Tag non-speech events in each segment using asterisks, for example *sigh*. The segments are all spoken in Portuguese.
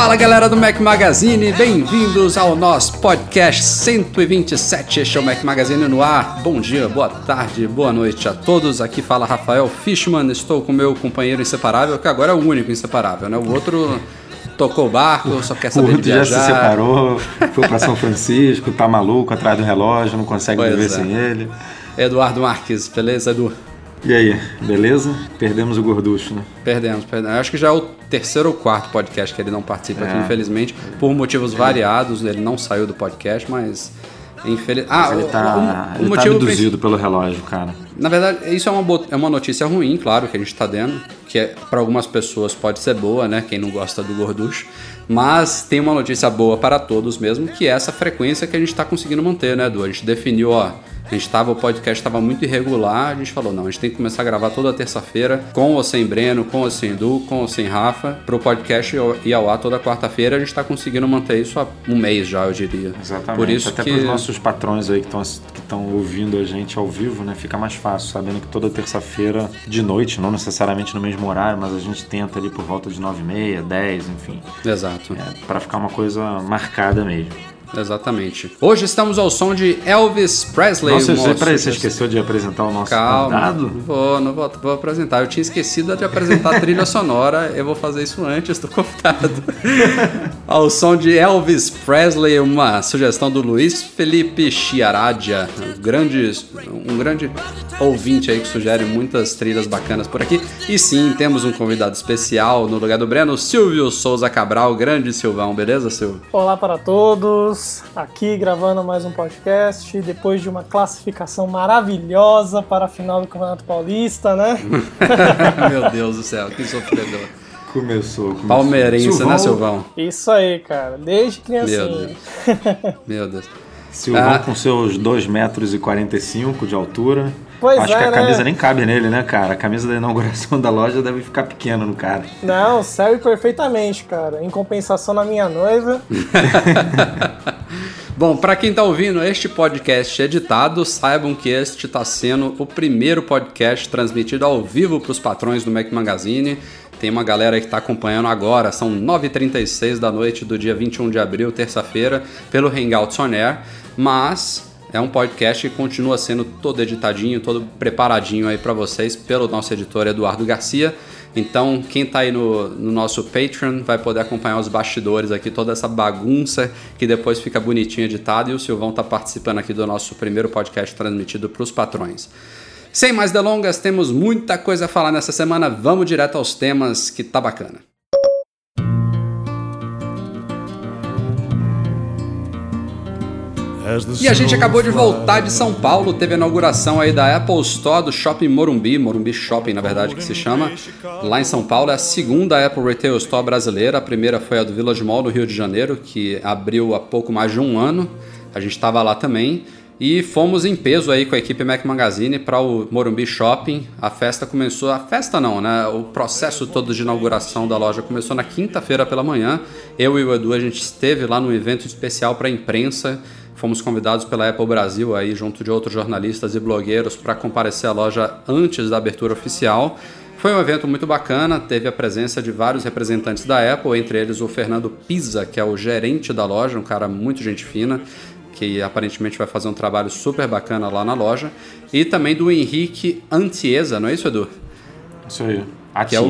Fala galera do Mac Magazine, bem-vindos ao nosso podcast 127. Este é o Mac Magazine no ar. Bom dia, boa tarde, boa noite a todos. Aqui fala Rafael Fishman. Estou com meu companheiro inseparável, que agora é o único inseparável, né? O outro tocou o barco, só quer O saber de outro já viajar. se separou, foi pra São Francisco, tá maluco atrás do relógio, não consegue Pois viver é. sem ele. Eduardo Marques, beleza, Edu? E aí, beleza? Perdemos o gorducho, né? Perdemos, perdemos. Acho que já é o terceiro ou quarto podcast que ele não participa aqui, É. infelizmente, por motivos variados. Ele não saiu do podcast, mas. Infeliz... Ah, Ele tá, o- o ele tá abduzido pelo relógio, cara. Na verdade, isso é uma, bo- é uma notícia ruim, claro, que a gente tá dando, que é, para algumas pessoas pode ser boa, né? Quem não gosta do gorducho. Mas tem uma notícia boa para todos mesmo, que é essa frequência que a gente tá conseguindo manter, né, Edu? A gente definiu, ó. A gente tava, o podcast estava muito irregular, a gente falou, não, a gente tem que começar a gravar toda terça-feira, com ou sem Breno, com ou sem Edu, com ou sem Rafa, pro podcast ir ao ar toda quarta-feira, a gente tá conseguindo manter isso há um mês já, eu diria. Exatamente. Por isso Até que... pros nossos patrões aí que estão que ouvindo a gente ao vivo, né? Fica mais fácil, sabendo que toda terça-feira de noite, não necessariamente no mesmo horário, mas a gente tenta ali por volta de 9 e meia, 10, enfim. Exato. É, para ficar uma coisa marcada mesmo. Exatamente. Hoje estamos ao som de Elvis Presley. Nossa, você, peraí, você esqueceu de apresentar o nosso Calma, convidado? vou, não vou, vou apresentar. Eu tinha esquecido de apresentar a trilha *laughs* sonora. Eu vou fazer isso antes do convidado. *laughs* Ao som de Elvis Presley, uma sugestão do Luiz Felipe Chiaradia, um grande, um grande ouvinte aí que sugere muitas trilhas bacanas por aqui. E sim, temos um convidado especial no lugar do Breno, Silvio Souza Cabral, grande Silvão, beleza, Silvio? Olá para todos, aqui gravando mais um podcast depois de uma classificação maravilhosa para a final do Campeonato Paulista, né? *laughs* Meu Deus do céu, que sofredor. Começou, começou. Palmeirense, né, Silvão? Isso aí, cara, desde Meu criancinha. Deus. *laughs* Meu Deus. Silvão Ah. com seus 2 metros e 45 de altura. Pois Acho é, que a né? camisa nem cabe nele, né, cara? A camisa da inauguração da loja deve ficar pequena no cara. Não, serve perfeitamente, cara. Em compensação na minha noiva. *laughs* Bom, para quem tá ouvindo este podcast editado, saibam que este está sendo o primeiro podcast transmitido ao vivo para os patrões do Mac Magazine. Tem uma galera que está acompanhando agora, são 9h36 da noite do dia 21 de abril, terça-feira, pelo Hangouts On Air, mas é um podcast que continua sendo todo editadinho, todo preparadinho aí para vocês pelo nosso editor Eduardo Garcia. Então, quem tá aí no, no nosso Patreon vai poder acompanhar os bastidores aqui, toda essa bagunça que depois fica bonitinho editado. E o Silvão tá participando aqui do nosso primeiro podcast transmitido para os patrões. Sem mais delongas, temos muita coisa a falar nessa semana. Vamos direto aos temas que tá bacana. E a gente acabou de voltar de São Paulo, teve a inauguração aí da Apple Store do Shopping Morumbi, Morumbi Shopping na verdade que se chama, lá em São Paulo. É a segunda Apple Retail Store brasileira, a primeira foi a do Village Mall no Rio de Janeiro, que abriu há pouco mais de um ano, a gente estava lá também. E fomos em peso aí com a equipe Mac Magazine para o Morumbi Shopping. A festa começou, a festa não, né? O processo todo de inauguração da loja começou na quinta-feira pela manhã. Eu e o Edu a gente esteve lá num evento especial para a imprensa. Fomos convidados pela Apple Brasil aí junto de outros jornalistas e blogueiros para comparecer à loja antes da abertura oficial. Foi um evento muito bacana, teve a presença de vários representantes da Apple, entre eles o Fernando Pisa, que é o gerente da loja, um cara muito gente fina, que aparentemente vai fazer um trabalho super bacana lá na loja, e também do Henrique Antiesa, não é isso, Edu? Isso aí. A Que é o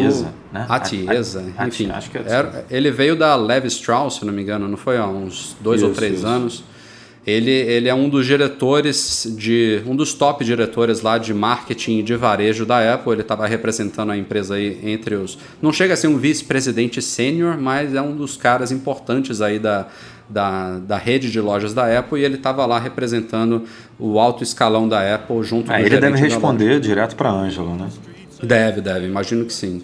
né? A Tiesa, A- a- enfim. Acho que é Era- ele veio da Levi Strauss, se não me engano, não foi há uns dois ou Isso, três isso. anos. Ele, ele é um dos diretores de. um dos top diretores lá de marketing e de varejo da Apple. Ele estava representando a empresa aí entre os. Não chega a ser um vice-presidente sênior, mas é um dos caras importantes aí da, da, da rede de lojas da Apple e ele estava lá representando o alto escalão da Apple junto Ah, com o ele deve responder direto pra Ângela, né? Deve, deve, imagino que sim.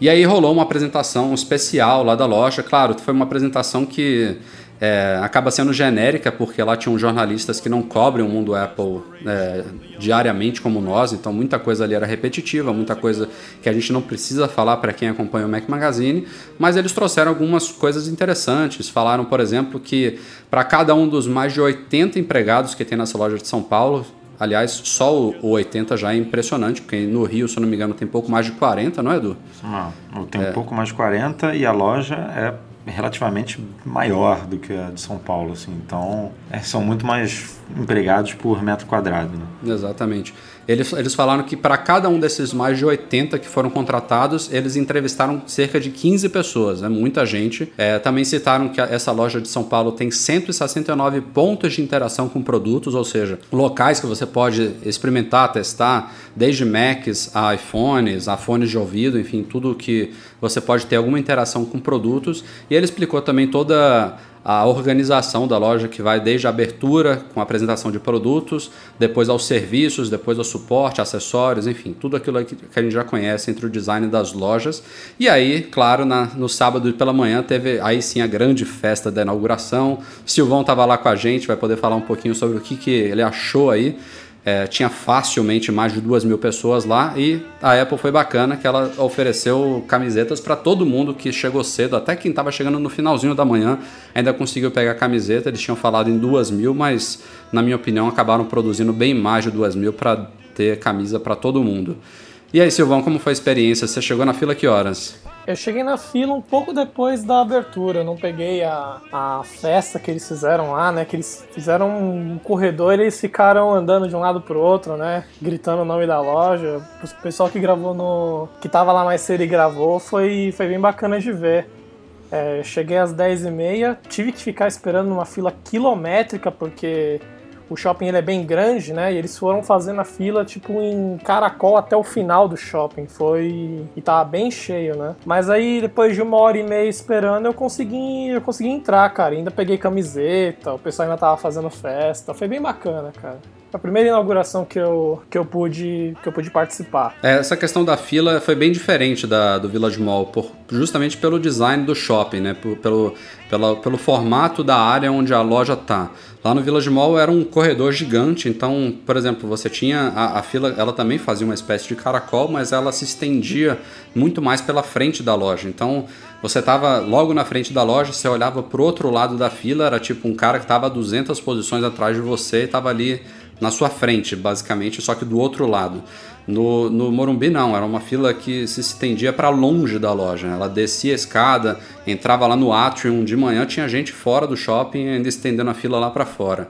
E aí rolou uma apresentação especial lá da loja. Claro, foi uma apresentação que é, acaba sendo genérica, porque lá tinham jornalistas que não cobrem o mundo Apple é, diariamente como nós, então muita coisa ali era repetitiva, muita coisa que a gente não precisa falar para quem acompanha o Mac Magazine, mas eles trouxeram algumas coisas interessantes. Falaram, por exemplo, que para cada um dos mais de 80 empregados que tem nessa loja de São Paulo, Aliás, só o o 80 já é impressionante, porque no Rio, se eu não me engano, tem pouco mais de 40, não é, Edu? Ah, eu tenho um pouco mais de 40 e a loja é relativamente maior do que a de São Paulo, assim. Então, é, são muito mais empregados por metro quadrado, né? Exatamente. Eles, eles falaram que para cada um desses mais de 80 que foram contratados, eles entrevistaram cerca de 15 pessoas, é muita gente. É, também citaram que essa loja de São Paulo tem 169 pontos de interação com produtos, ou seja, locais que você pode experimentar, testar, desde Macs a iPhones, a fones de ouvido, enfim, tudo que você pode ter alguma interação com produtos. E ele explicou também toda a organização da loja que vai desde a abertura com a apresentação de produtos, depois aos serviços, depois ao suporte, acessórios, enfim, tudo aquilo que a gente já conhece entre o design das lojas. E aí, claro, na- no sábado pela manhã teve aí sim a grande festa da inauguração. Silvão estava lá com a gente, vai poder falar um pouquinho sobre o que, que ele achou aí. É, tinha facilmente mais de duas mil pessoas lá e a Apple foi bacana que ela ofereceu camisetas para todo mundo que chegou cedo, até quem estava chegando no finalzinho da manhã ainda conseguiu pegar a camiseta. Eles tinham falado em duas mil, mas na minha opinião acabaram produzindo bem mais de duas mil para ter camisa para todo mundo. E aí, Silvão, como foi a experiência? Você chegou na fila que horas? Eu cheguei na fila um pouco depois da abertura, eu não peguei a, a festa que eles fizeram lá, né? Que eles fizeram um corredor e eles ficaram andando de um lado pro outro, né? Gritando o nome da loja. O pessoal que gravou no. que tava lá mais cedo e gravou foi, foi bem bacana de ver. É, cheguei às 10h30, tive que ficar esperando numa fila quilométrica, porque o shopping ele é bem grande, né? E eles foram fazendo a fila tipo em caracol até o final do shopping. Foi e tava bem cheio, né? Mas aí depois de uma hora e meia esperando, eu consegui, eu consegui entrar, cara. Ainda peguei camiseta, o pessoal ainda tava fazendo festa. Foi bem bacana, cara. A primeira inauguração que eu, que eu pude que eu pude participar. É, Essa questão da fila foi bem diferente da, do Village Mall, por- justamente pelo design do shopping, né? Por- pelo, pela- pelo formato da área onde a loja tá. Lá no Village Mall era um corredor gigante, então, por exemplo, você tinha a, a fila, ela também fazia uma espécie de caracol, mas ela se estendia muito mais pela frente da loja. Então, você estava logo na frente da loja, você olhava pro outro lado da fila, era tipo um cara que estava a 200 posições atrás de você e estava ali na sua frente, basicamente, só que do outro lado. No, no Morumbi não, era uma fila que se estendia para longe da loja. Ela descia a escada, entrava lá no atrium de manhã, tinha gente fora do shopping ainda estendendo a fila lá para fora.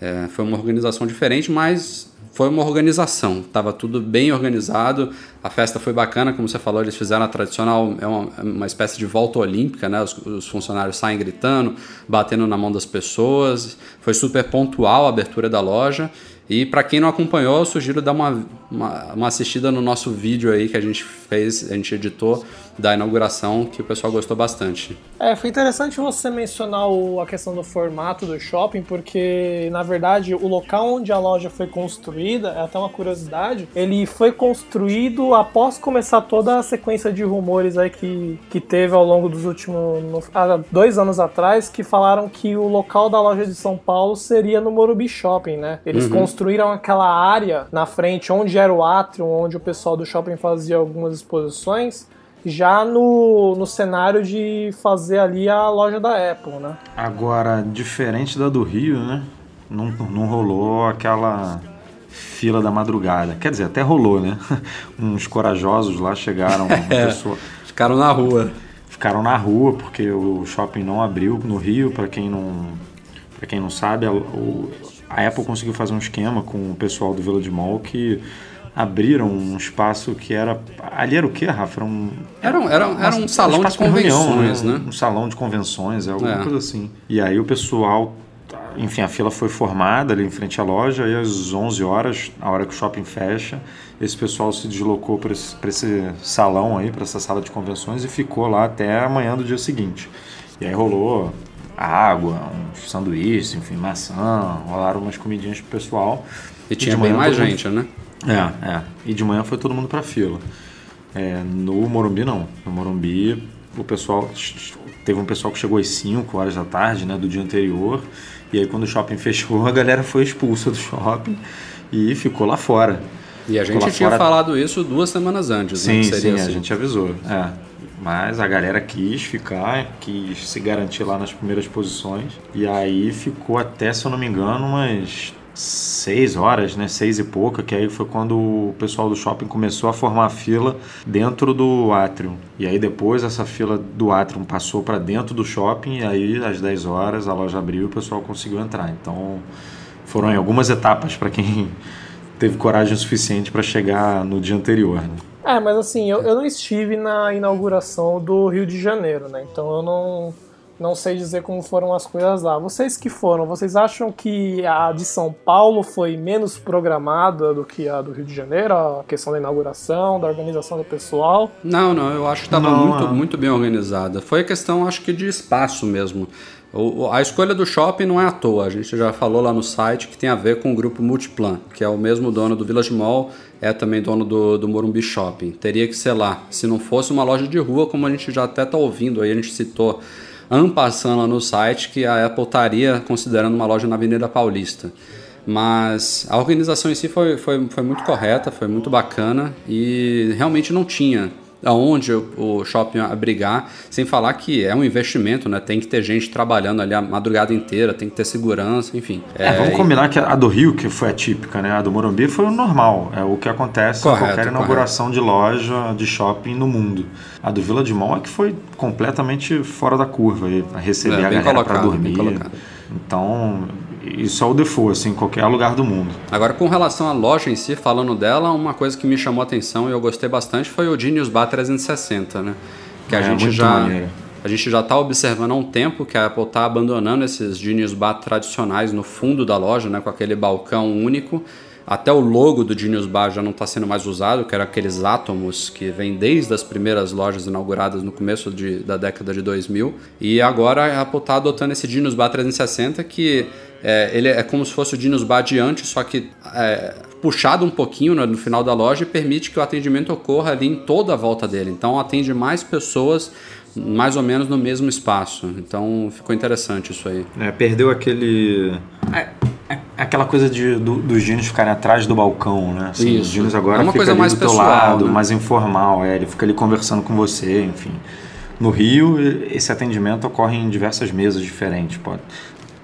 É, foi uma organização diferente, mas foi uma organização. Tava tudo bem organizado. A festa foi bacana, como você falou, eles fizeram a tradicional, é uma, é uma espécie de volta olímpica, né? Os, os funcionários saem gritando, batendo na mão das pessoas. Foi super pontual a abertura da loja. E para quem não acompanhou, eu sugiro dar uma, uma, uma assistida no nosso vídeo aí que a gente fez, a gente editou da inauguração, que o pessoal gostou bastante. É, foi interessante você mencionar o- a questão do formato do shopping, porque na verdade o local onde a loja foi construída, é até uma curiosidade, ele foi construído após começar toda a sequência de rumores aí que, que teve ao longo dos últimos há dois anos atrás, que falaram que o local da loja de São Paulo seria no Morumbi Shopping, né? Eles construíram aquela área na frente onde era o átrio, onde o pessoal do shopping fazia algumas exposições já no, no cenário de fazer ali a loja da Apple, né? Agora, diferente da do Rio, né? Não, não rolou aquela fila da madrugada. Quer dizer, até rolou, né? *laughs* Uns corajosos lá chegaram, uma *laughs* pessoa- Ficaram na rua. ficaram na rua porque o shopping não abriu no Rio. Para quem não, para quem não sabe, a, o- a Apple conseguiu fazer um esquema com o pessoal do Village Mall que abriram um espaço que era ali era o que, Rafa? Era um Era um, era, um- era um salão de pra reunião, convenções, né? Um salão de convenções, é alguma É. coisa assim. E aí o pessoal enfim, a fila foi formada ali em frente à loja e às 11 horas, a hora que o shopping fecha, esse pessoal se deslocou para esse, esse salão aí, para essa sala de convenções e ficou lá até amanhã do dia seguinte. E aí rolou água, uns sanduíches, enfim, maçã, rolaram umas comidinhas pro pessoal. E tinha bem mais gente, né? É, é. E de manhã foi todo mundo pra fila. É, no Morumbi não. No Morumbi o pessoal teve um pessoal que chegou às 5 horas da tarde, né, do dia anterior. E aí quando o shopping *laughs* fechou, a galera foi expulsa do shopping e ficou lá fora. E a gente tinha fora- falado isso duas semanas antes, né? Sim, que sim, seria a assim. gente avisou. É. Mas a galera quis ficar, quis se garantir lá nas primeiras posições. E aí ficou até, se eu não me engano, umas seis horas, né? Seis e pouca, que aí foi quando o pessoal do shopping começou a formar a fila dentro do átrio. E aí depois essa fila do átrio passou para dentro do shopping, e aí às 10 horas a loja abriu e o pessoal conseguiu entrar. Então foram algumas etapas para quem *laughs* teve coragem suficiente para chegar no dia anterior. Né? É, mas assim, eu, eu não estive na inauguração do Rio de Janeiro, né? Então eu não, não sei dizer como foram as coisas lá. Vocês que foram, vocês acham que a de São Paulo foi menos programada do que a do Rio de Janeiro? A questão da inauguração, da organização do pessoal? Não, não, eu acho que estava Não, muito, é. muito bem organizada. Foi questão, acho que, de espaço mesmo. O- a escolha do shopping não é à toa. A gente já falou lá no site que tem a ver com o grupo Multiplan, que é o mesmo dono do Village Mall, é também dono do, do Morumbi Shopping. Teria que ser lá. Se não fosse uma loja de rua, como a gente já até está ouvindo aí, a gente citou ampassando lá no site que a Apple estaria considerando uma loja na Avenida Paulista. Mas a organização em si foi, foi, foi muito correta, foi muito bacana e realmente não tinha aonde o, shopping abrigar, sem falar que é um investimento, né? Tem que ter gente trabalhando ali a madrugada inteira, tem que ter segurança, enfim. É, vamos combinar que a do Rio, que foi atípica, né? A do Morumbi foi o normal. É o que acontece Correto, em qualquer inauguração de loja, de shopping no mundo. A do Vila de Mall é que foi completamente fora da curva. E receber É, a galera para dormir. Então, isso é o default, assim, em qualquer lugar do mundo. Agora, com relação à loja em si, falando dela, uma coisa que me chamou a atenção e eu gostei bastante foi o Genius Bar 360, né? Que a É, gente já maneiro. a gente já está observando há um tempo que a Apple está abandonando esses Genius Bar tradicionais no fundo da loja, né? Com aquele balcão único. Até o logo do Genius Bar já não está sendo mais usado, que era aqueles átomos que vem desde as primeiras lojas inauguradas no começo de- da década de 2000. E agora a Apple está adotando esse Genius Bar 360, que é, ele é como se fosse o Genius Bar adiante, só que é, puxado um pouquinho né, no final da loja e permite que o atendimento ocorra ali em toda a volta dele. Então atende mais pessoas mais ou menos no mesmo espaço. Então ficou interessante isso aí. É, perdeu aquele. é- é- aquela coisa de, do- dos gênios ficarem atrás do balcão, né? Assim, Isso. Os gênios agora É uma fica coisa ali mais do teu pessoal, lado, né? mais informal. É, ele fica ali conversando com você, enfim. No Rio, esse atendimento ocorre em diversas mesas diferentes. Pode,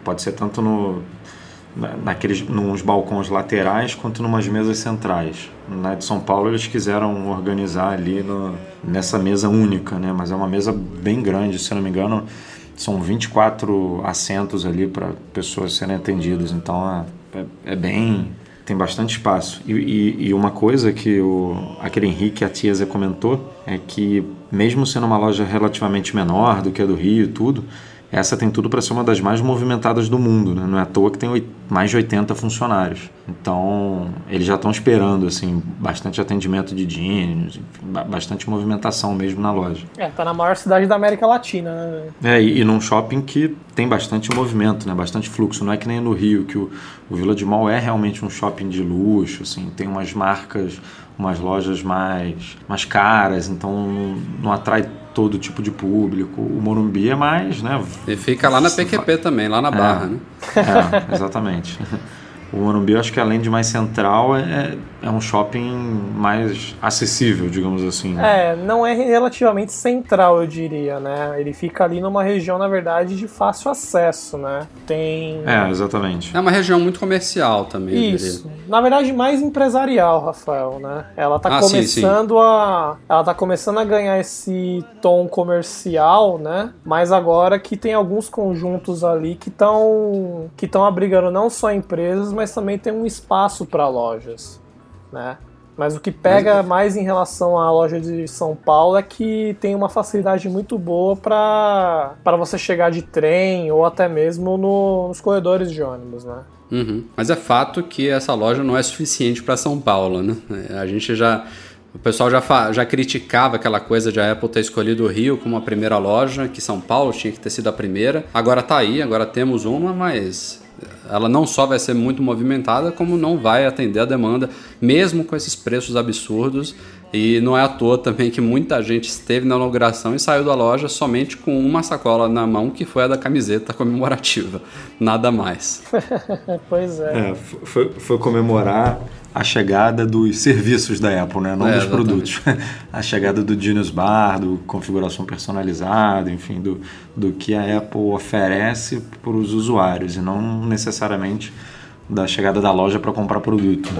pode ser tanto no, na- naqueles, nos balcões laterais quanto numas mesas centrais. Na de São Paulo eles quiseram organizar ali no- nessa mesa única, né? Mas é uma mesa bem grande, se não me engano, são 24 assentos ali para pessoas serem atendidas. Então é, é- é bem tem bastante espaço. E, e- e uma coisa que o, aquele Henrique a Tiesa comentou é que, mesmo sendo uma loja relativamente menor do que a do Rio e tudo, essa tem tudo para ser uma das mais movimentadas do mundo. Né? Não é à toa que tem mais de 80 funcionários. Então, eles já estão esperando assim bastante atendimento de jeans, bastante movimentação mesmo na loja. É, tá na maior cidade da América Latina, né? É, e, e num shopping que tem bastante movimento, né? Bastante fluxo. Não é que nem no Rio, que o, o Vila de Mall é realmente um shopping de luxo, assim, tem umas marcas, umas lojas mais, mais caras, então não, não atrai todo tipo de público. O Morumbi é mais, né? E fica lá na PQP também, lá na Barra, né? É, exatamente. *laughs* O Morumbi, eu acho que além de mais central, é, é um shopping mais acessível, digamos assim. É, não é relativamente central, eu diria, né? Ele fica ali numa região, na verdade, de fácil acesso, né? Tem. É, exatamente. É uma região muito comercial também, eu Isso. diria. Na verdade, mais empresarial, Rafael, né? Ela tá Ah, sim, começando a. Ela tá começando a ganhar esse tom comercial, né? Mas agora que tem alguns conjuntos ali que estão que estão abrigando não só empresas, mas também tem um espaço para lojas, né? Mas o que pega mais em relação à loja de São Paulo é que tem uma facilidade muito boa para você chegar de trem ou até mesmo no, nos corredores de ônibus, né? Uhum. Mas é fato que essa loja não é suficiente para São Paulo, né? A gente já o pessoal já, já criticava aquela coisa de a Apple ter escolhido o Rio como a primeira loja, que São Paulo tinha que ter sido a primeira. Agora tá aí, agora temos uma, mas ela não só vai ser muito movimentada, como não vai atender a demanda, mesmo com esses preços absurdos. E não é à toa também que muita gente esteve na inauguração e saiu da loja somente com uma sacola na mão, que foi a da camiseta comemorativa. Nada mais. *laughs* pois é. é foi, foi comemorar a chegada dos serviços da Apple, né? não é, dos exatamente. produtos. *laughs* a chegada do Genius Bar, do configuração personalizada, enfim, do, do que a Apple oferece para os usuários e não necessariamente da chegada da loja para comprar produto.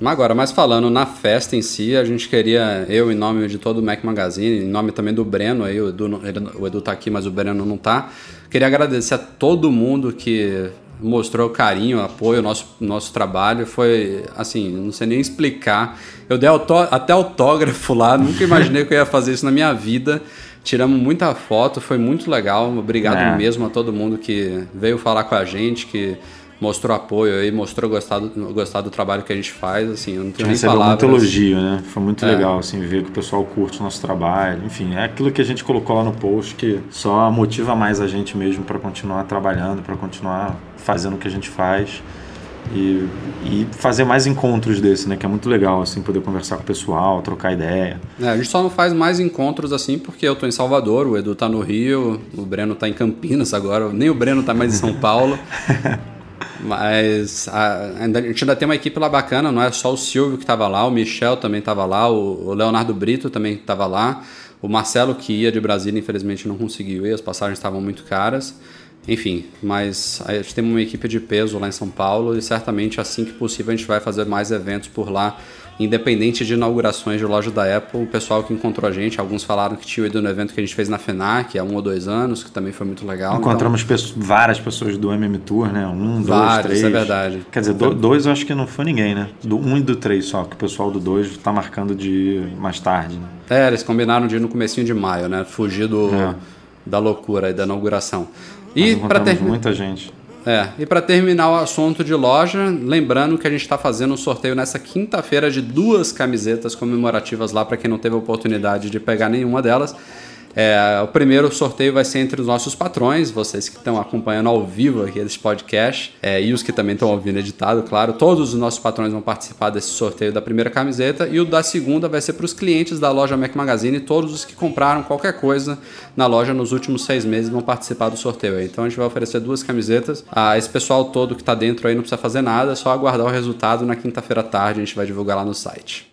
Né? Agora, mas falando na festa em si, a gente queria, eu em nome de todo o Mac Magazine, em nome também do Breno, aí, o Edu, ele, o Edu tá aqui, mas o Breno não tá, queria agradecer a todo mundo que mostrou carinho, apoio ao nosso, nosso trabalho. Foi assim, não sei nem explicar. Eu dei autó até autógrafo lá, nunca imaginei que eu ia fazer isso na minha vida. Tiramos muita foto, foi muito legal. Obrigado é. mesmo a todo mundo que veio falar com a gente, que mostrou apoio aí, mostrou gostar do, gostar do trabalho que a gente faz, assim, eu não tenho nem palavras. muito elogio, né? Foi muito é. legal, assim, ver que o pessoal curte o nosso trabalho. Enfim, é aquilo que a gente colocou lá no post que só motiva mais a gente mesmo para continuar trabalhando, para continuar fazendo o que a gente faz. E, e, fazer mais encontros desse, né? Que é muito legal, assim, poder conversar com o pessoal, trocar ideia. É, a gente só não faz mais encontros assim porque eu tô em Salvador, o Edu tá no Rio, o Breno tá em Campinas agora, nem o Breno tá mais em São Paulo. *laughs* Mas a, a, gente ainda tem uma equipe lá bacana, não é só o Silvio que estava lá, o Michel também estava lá, o, o, Leonardo Brito também estava lá, o Marcelo que ia de Brasília, infelizmente não conseguiu ir, as passagens estavam muito caras. Enfim, mas a gente tem uma equipe de peso lá em São Paulo e certamente assim que possível a gente vai fazer mais eventos por lá independente de inaugurações de loja da Apple, o pessoal que encontrou a gente, alguns falaram que tinha ido no evento que a gente fez na FENAC há um ou dois anos, que também foi muito legal. Encontramos então, pessoas, várias pessoas do MM Tour, né? Um, dois, três. é verdade. Quer dizer, do, dois eu acho que não foi ninguém, né? Do um e do três só, que o pessoal do dois está marcando de mais tarde. Né? É, eles combinaram de ir no comecinho de maio, né? Fugir do, é. da loucura e da inauguração. E para ter muita gente. É, e para terminar o assunto de loja, lembrando que a gente está fazendo um sorteio nessa quinta-feira de duas camisetas comemorativas lá para quem não teve a oportunidade de pegar nenhuma delas. É, o primeiro sorteio vai ser entre os nossos patrões, vocês que estão acompanhando ao vivo aqui esse podcast, é, e os que também estão ouvindo editado, claro. Todos os nossos patrões vão participar desse sorteio da primeira camiseta, e o da segunda vai ser para os clientes da loja Mac Magazine. Todos os que compraram qualquer coisa na loja nos últimos seis meses vão participar do sorteio. Então a gente vai oferecer duas camisetas. Ah, esse pessoal todo que está dentro aí não precisa fazer nada, é só aguardar o resultado na quinta-feira à tarde, a gente vai divulgar lá no site.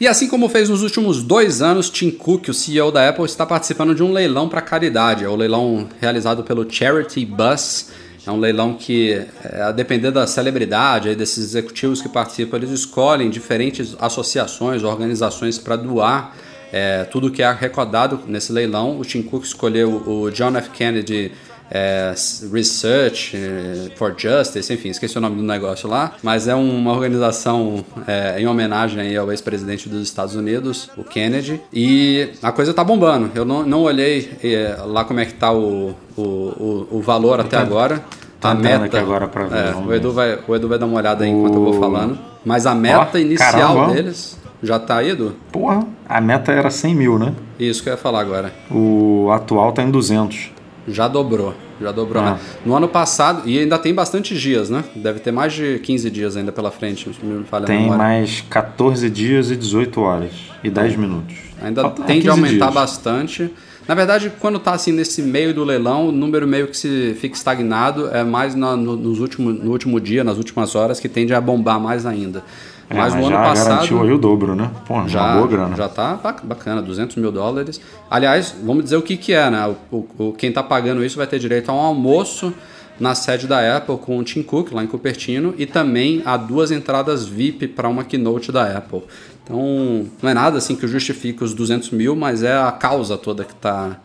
E assim como fez nos últimos dois anos, Tim Cook, o CEO da Apple, está participando de um leilão para caridade. É o leilão realizado pelo Charity Bus. É um leilão que, é, a depender da celebridade, desses executivos que participam, eles escolhem diferentes associações, organizações para doar é, tudo que é arrecadado nesse leilão. O Tim Cook escolheu o John F. Kennedy é, Research é, for Justice, enfim, esqueci o nome do negócio lá, mas é uma organização é, em homenagem ao ex-presidente dos Estados Unidos, o Kennedy, e a coisa tá bombando. Eu não, não olhei é, lá como é que tá o, o, o, valor até agora. Tá a meta agora para ver. É, o, Edu vai, o Edu vai dar uma olhada aí enquanto eu vou falando. Mas a meta oh, inicial caramba. deles já tá aí, Edu? Porra, a meta era 100 mil, né? Isso que eu ia falar agora. O atual tá em 200. Já dobrou, já dobrou. Né? Ah. No ano passado, e ainda tem bastante dias, né? Deve ter mais de 15 dias ainda pela frente, se me falha Tem mais 14 dias e 18 horas e 10 minutos. Ainda Falta tende a aumentar dias. bastante. Na verdade, quando está assim nesse meio do leilão, o número meio que se fica estagnado é mais no, nos último, no último dia, nas últimas horas, que tende a bombar mais ainda. É, mas, mas no ano passado. garantiu aí o dobro, né? Pô, já, uma boa grana. Já tá bacana, 200 mil dólares. Aliás, vamos dizer o que, que é, né? O, o, quem tá pagando isso vai ter direito a um almoço na sede da Apple com o Tim Cook, lá em Cupertino, e também a duas entradas VIP para uma keynote da Apple. Então, não é nada assim que justifique os 200 mil, mas é a causa toda que está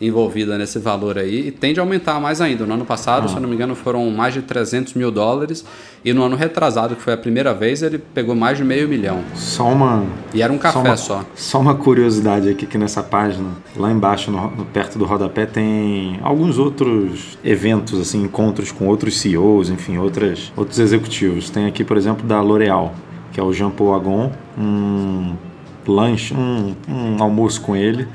envolvida nesse valor aí e tende a aumentar mais ainda. No ano passado, ah. se eu não me engano, foram mais de 300 mil dólares e no ano retrasado, que foi a primeira vez, ele pegou mais de meio milhão. Só uma. E era um café só. Uma, só. só uma curiosidade aqui que nessa página, lá embaixo, no, no, perto do rodapé, tem alguns outros eventos, assim, encontros com outros CEOs, enfim, outras, outros executivos. Tem aqui, por exemplo, da L'Oréal, que é o Jean Paul Agon, um lanche, um, um almoço com ele.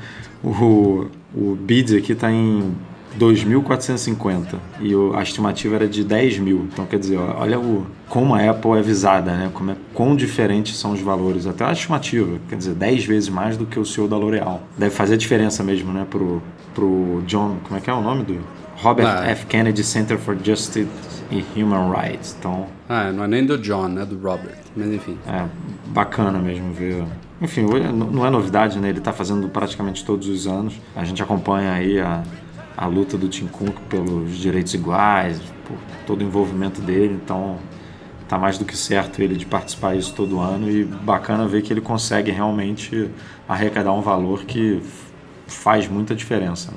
O, o bid aqui está em 2.450 e a estimativa era de 10 mil. Então, quer dizer, olha o, como a Apple é visada, né? Como é, quão diferentes são os valores. Até a estimativa, quer dizer, 10 vezes mais do que o CEO da L'Oréal. Deve fazer diferença mesmo, né? Pro, pro John, como é que é o nome do? Robert ah. F. Kennedy Center for Justice and Human Rights. Então, ah, não é nem do John, é do Robert. Mas enfim. É, bacana mesmo ver enfim, não é novidade, né? Ele está fazendo praticamente todos os anos. A gente acompanha aí a, a luta do Tim Cook pelos direitos iguais, por todo o envolvimento dele, então tá mais do que certo ele de participar isso todo ano e bacana ver que ele consegue realmente arrecadar um valor que faz muita diferença.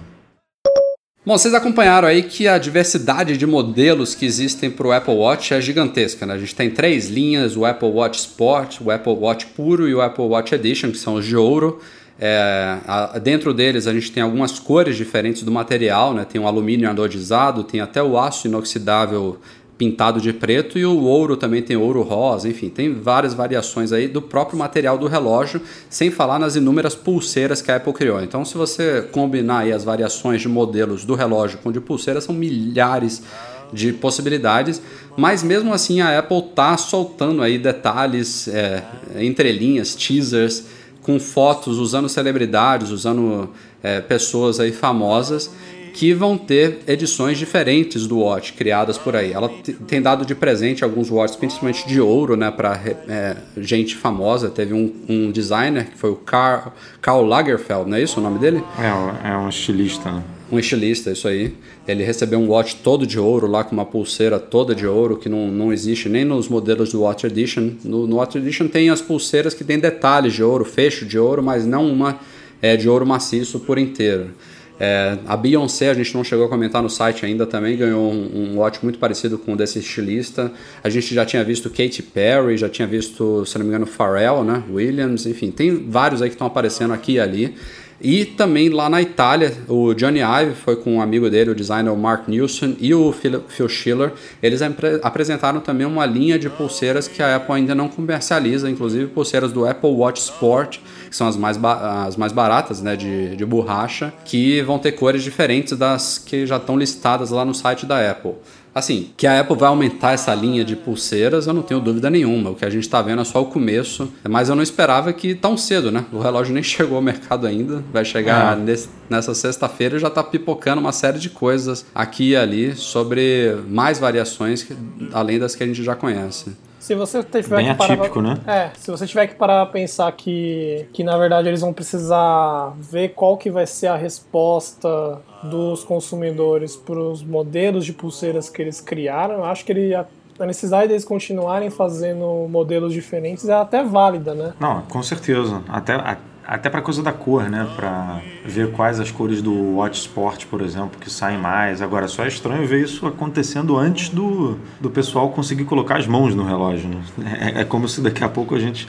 Bom, vocês acompanharam aí que a diversidade de modelos que existem para o Apple Watch é gigantesca, né? A gente tem três linhas, o Apple Watch Sport, o Apple Watch Puro e o Apple Watch Edition, que são os de ouro. É, a, dentro deles a gente tem algumas cores diferentes do material, né? Tem o alumínio anodizado, tem até o aço inoxidável pintado de preto e o ouro também tem ouro rosa, enfim, tem várias variações aí do próprio material do relógio, sem falar nas inúmeras pulseiras que a Apple criou. Então, se você combinar aí as variações de modelos do relógio com de pulseiras, são milhares de possibilidades, mas mesmo assim a Apple tá soltando aí detalhes, é, entrelinhas, teasers, com fotos usando celebridades, usando é, pessoas aí famosas que vão ter edições diferentes do Watch criadas por aí. Ela tem dado de presente alguns watches, principalmente de ouro, né, para é, gente famosa. Teve um, um, designer que foi o Karl, Karl Lagerfeld, não é isso o nome dele? É, é um estilista, né? Um estilista, isso aí. Ele recebeu um watch todo de ouro lá, com uma pulseira toda de ouro, que não, não existe nem nos modelos do Watch Edition. No, no Watch Edition tem as pulseiras que tem detalhes de ouro, fecho de ouro, mas não uma é, de ouro maciço por inteiro. É, a Beyoncé, a gente não chegou a comentar no site ainda, também ganhou um, um watch muito parecido com o desse estilista. A gente já tinha visto Katy Perry, já tinha visto, se não me engano, Pharrell, né? Williams, enfim, tem vários aí que estão aparecendo aqui e ali. E também lá na Itália, o Johnny Ive foi com um amigo dele, o designer Mark Nilsson, e o Phil Schiller. Eles apresentaram também uma linha de pulseiras que a Apple ainda não comercializa, inclusive pulseiras do Apple Watch Sport, que são as mais, as mais baratas, né, de, de borracha, que vão ter cores diferentes das que já estão listadas lá no site da Apple. Assim, que a Apple vai aumentar essa linha de pulseiras, eu não tenho dúvida nenhuma. O que a gente está vendo é só o começo. Mas eu não esperava que tão cedo, né? O relógio *laughs* nem chegou ao mercado ainda. Vai chegar é. nesse, nessa sexta-feira e já está pipocando uma série de coisas aqui e ali sobre mais variações além das que a gente já conhece. Se você tiver Bem que parar atípico, pra, né? É, se você tiver que parar pra pensar que, que na verdade eles vão precisar ver qual que vai ser a resposta dos consumidores para os modelos de pulseiras que eles criaram, eu acho que ele, a, a necessidade deles continuarem fazendo modelos diferentes é até válida, né? Não, com certeza. Até, até para coisa da cor, né? Para ver quais as cores do Watch Sport, por exemplo, que saem mais. Agora, só é estranho ver isso acontecendo antes do, do pessoal conseguir colocar as mãos no relógio. Né? É, é como se daqui a pouco a gente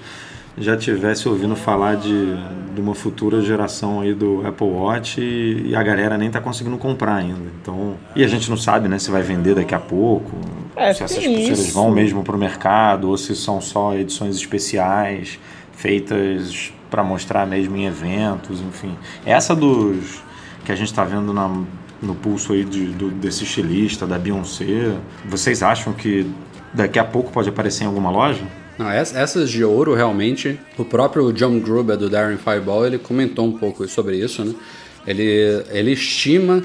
já tivesse ouvindo falar de, de uma futura geração aí do Apple Watch e, e a galera nem está conseguindo comprar ainda. Então, e a gente não sabe, né, se vai vender daqui a pouco, é, se essas pulseiras isso. vão mesmo para o mercado ou se são só edições especiais feitas para mostrar mesmo em eventos, enfim. Essa dos que a gente está vendo na, no pulso aí de, do, desse estilista, da Beyoncé, vocês acham que daqui a pouco pode aparecer em alguma loja? Não, essas de ouro realmente, o próprio John Gruber do Darren Fireball, ele comentou um pouco sobre isso, né? Ele, ele estima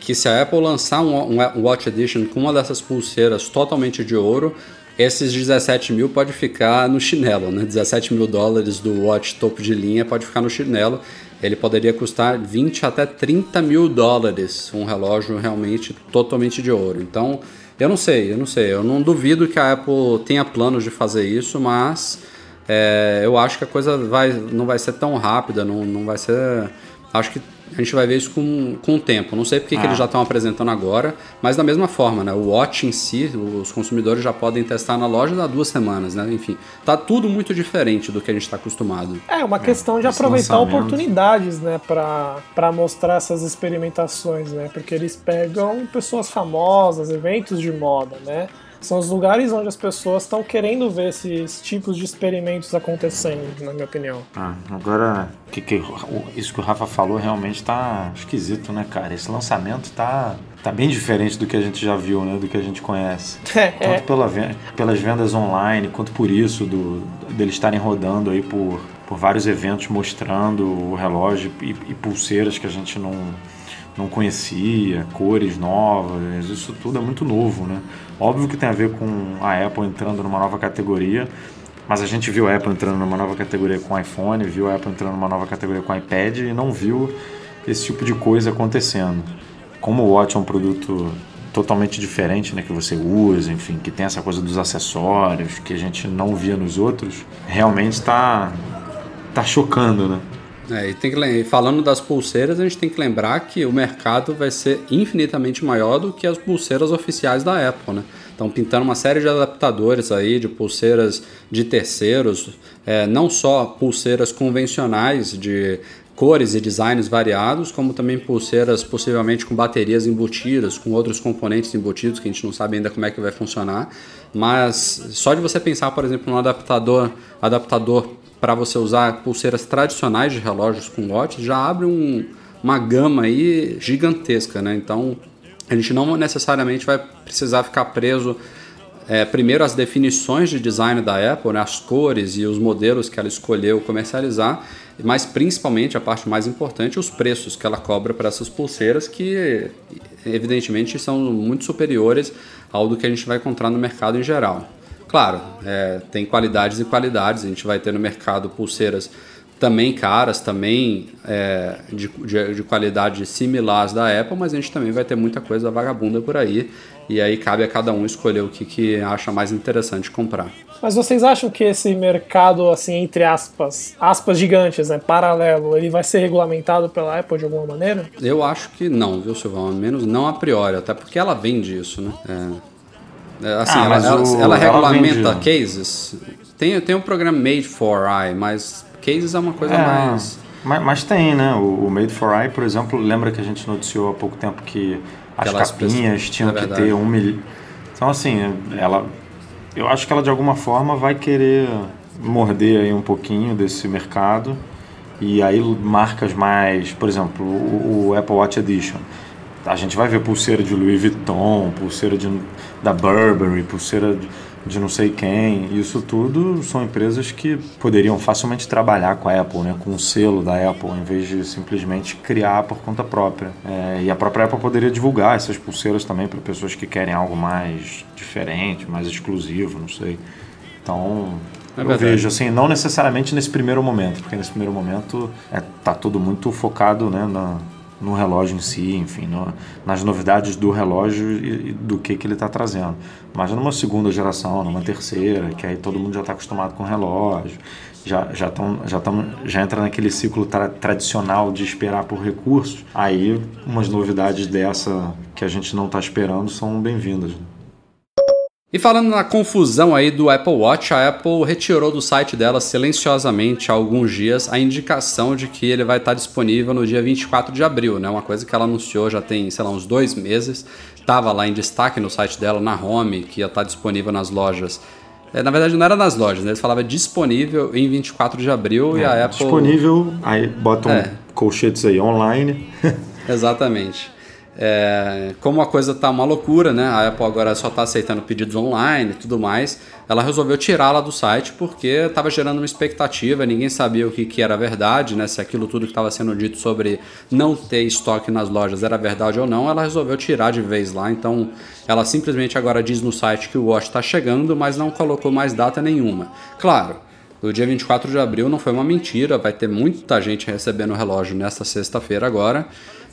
que se a Apple lançar um, um Watch Edition com uma dessas pulseiras totalmente de ouro, esses 17 mil pode ficar no chinelo, né? 17 mil dólares do watch topo de linha pode ficar no chinelo. Ele poderia custar 20 até 30 mil dólares, um relógio realmente totalmente de ouro. Então, eu não sei, eu não sei. Eu não duvido que a Apple tenha planos de fazer isso, mas é, eu acho que a coisa vai, não vai ser tão rápida, não, não vai ser. Acho que a gente vai ver isso com, com o tempo. Não sei porque que Ah. eles já estão apresentando agora, mas da mesma forma, né? O Watch em si, os consumidores já podem testar na loja há duas semanas, né? Enfim, tá tudo muito diferente do que a gente está acostumado. É uma questão de esse aproveitar lançamento. oportunidades, né, pra mostrar essas experimentações, né? Porque eles pegam pessoas famosas, eventos de moda, né? São os lugares onde as pessoas estão querendo ver esses tipos de experimentos acontecendo, na minha opinião. Ah, agora, que, que, isso que o Rafa falou realmente tá esquisito, né, cara? Esse lançamento tá, tá bem diferente do que a gente já viu, né? Do que a gente conhece. *laughs* É, Tanto pela, ven- pelas vendas online, quanto por isso, do, deles estarem rodando aí por, por vários eventos mostrando o relógio e, e pulseiras que a gente não, não conhecia, cores novas, isso tudo é muito novo, né? Óbvio que tem a ver com a Apple entrando numa nova categoria, mas a gente viu a Apple entrando numa nova categoria com iPhone, viu a Apple entrando numa nova categoria com iPad e não viu esse tipo de coisa acontecendo. Como o Watch é um produto totalmente diferente, né, que você usa, enfim, que tem essa coisa dos acessórios que a gente não via nos outros, realmente está tá chocando, né? É, e tem que, lem- falando das pulseiras, a gente tem que lembrar que o mercado vai ser infinitamente maior do que as pulseiras oficiais da Apple, né? Estão pintando uma série de adaptadores aí, de pulseiras de terceiros, é, não só pulseiras convencionais de cores e designs variados, como também pulseiras possivelmente com baterias embutidas, com outros componentes embutidos que a gente não sabe ainda como é que vai funcionar. Mas só de você pensar, por exemplo, num adaptador, adaptador para você usar pulseiras tradicionais de relógios com watch, já abre um- uma gama aí gigantesca, né? Então a gente não necessariamente vai precisar ficar preso é, primeiro as definições de design da Apple, né, as cores e os modelos que ela escolheu comercializar, mas principalmente a parte mais importante, os preços que ela cobra para essas pulseiras, que evidentemente são muito superiores ao do que a gente vai encontrar no mercado em geral. Claro, é, tem qualidades e qualidades, a gente vai ter no mercado pulseiras também caras, também é, de, de, de qualidade similar às da Apple, mas a gente também vai ter muita coisa vagabunda por aí, e aí cabe a cada um escolher o que, que acha mais interessante comprar. Mas vocês acham que esse mercado, assim, entre aspas, aspas gigantes, né, paralelo, ele vai ser regulamentado pela Apple de alguma maneira? Eu acho que não, viu, Silvão? Menos não a priori, até porque ela vende isso, né? É, assim, Ah, ela, ela- o- ela ela regulamenta vende- cases. Tem, tem um programa Made for I, mas cases é uma coisa É, mais. mas, mas tem, né? O, o Made for I, por exemplo, lembra que a gente noticiou há pouco tempo que as Aquelas capinhas tinham é que verdade. ter um milhão. Então, assim, ela. Eu acho que ela de alguma forma vai querer morder aí um pouquinho desse mercado. E aí marcas mais, por exemplo, o, o Apple Watch Edition. A gente vai ver pulseira de Louis Vuitton, pulseira de, da Burberry, pulseira de, de não sei quem. Isso tudo são empresas que poderiam facilmente trabalhar com a Apple, né? com o selo da Apple, em vez de simplesmente criar por conta própria. É, e a própria Apple poderia divulgar essas pulseiras também para pessoas que querem algo mais diferente, mais exclusivo, não sei. Então, É eu vejo assim, não necessariamente nesse primeiro momento, porque nesse primeiro momento é, tá tudo muito focado né, na, no relógio em si, enfim, no- nas novidades do relógio e, e do que, que ele está trazendo. Mas numa segunda geração, numa terceira, que aí todo mundo já está acostumado com relógio, já já tão, já tão, já entra naquele ciclo tra- tradicional de esperar por recursos, aí umas novidades dessa que a gente não está esperando são bem-vindas. né? E falando na confusão aí do Apple Watch, a Apple retirou do site dela silenciosamente há alguns dias a indicação de que ele vai estar disponível no dia 24 de abril, né? Uma coisa que ela anunciou já tem, sei lá, uns dois meses. Estava lá em destaque no site dela, na home, que ia estar disponível nas lojas. É, na verdade, não era nas lojas, né? Eles falavam disponível em 24 de abril e a Apple. Disponível, aí botam É. colchetes aí online. *laughs* Exatamente. É, como a coisa tá uma loucura, né? A Apple agora só tá aceitando pedidos online e tudo mais. Ela resolveu tirá-la do site porque estava gerando uma expectativa, ninguém sabia o que, que era verdade, né? Se aquilo tudo que estava sendo dito sobre não ter estoque nas lojas era verdade ou não, ela resolveu tirar de vez lá. Então ela simplesmente agora diz no site que o watch está chegando, mas não colocou mais data nenhuma. Claro. O dia 24 de abril não foi uma mentira, vai ter muita gente recebendo o relógio nesta sexta-feira agora.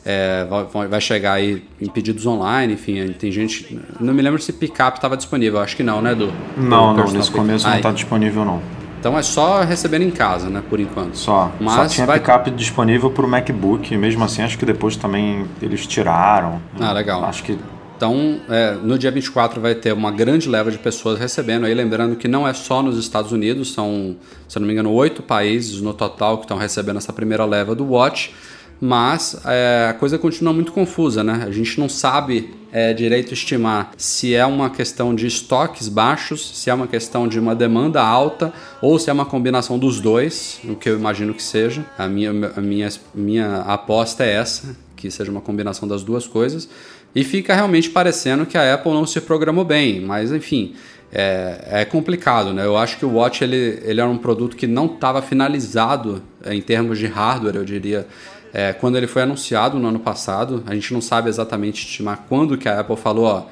É, vai, chegar aí em pedidos online, enfim, tem gente. Não me lembro se picape estava disponível, acho que não, né, Edu? Não, Do não, nesse começo não está disponível não. Então é só recebendo em casa, né, por enquanto. Só. Mas Só tinha vai- pickup disponível para o MacBook. E mesmo assim, acho que depois também eles tiraram. Ah, legal. Acho que Então, é, no dia 24 vai ter uma grande leva de pessoas recebendo aí, lembrando que não é só nos Estados Unidos, são, se eu não me engano, oito países no total que estão recebendo essa primeira leva do Watch, mas é, a coisa continua muito confusa, né? A gente não sabe é, direito estimar se é uma questão de estoques baixos, se é uma questão de uma demanda alta ou se é uma combinação dos dois, o que eu imagino que seja. A minha, a minha, minha aposta é essa, que seja uma combinação das duas coisas. E fica realmente parecendo que a Apple não se programou bem, mas enfim, é, é complicado, né? Eu acho que o Watch ele, ele era um produto que não estava finalizado em termos de hardware, eu diria, é, quando ele foi anunciado no ano passado. A gente não sabe exatamente estimar quando que a Apple falou, ó,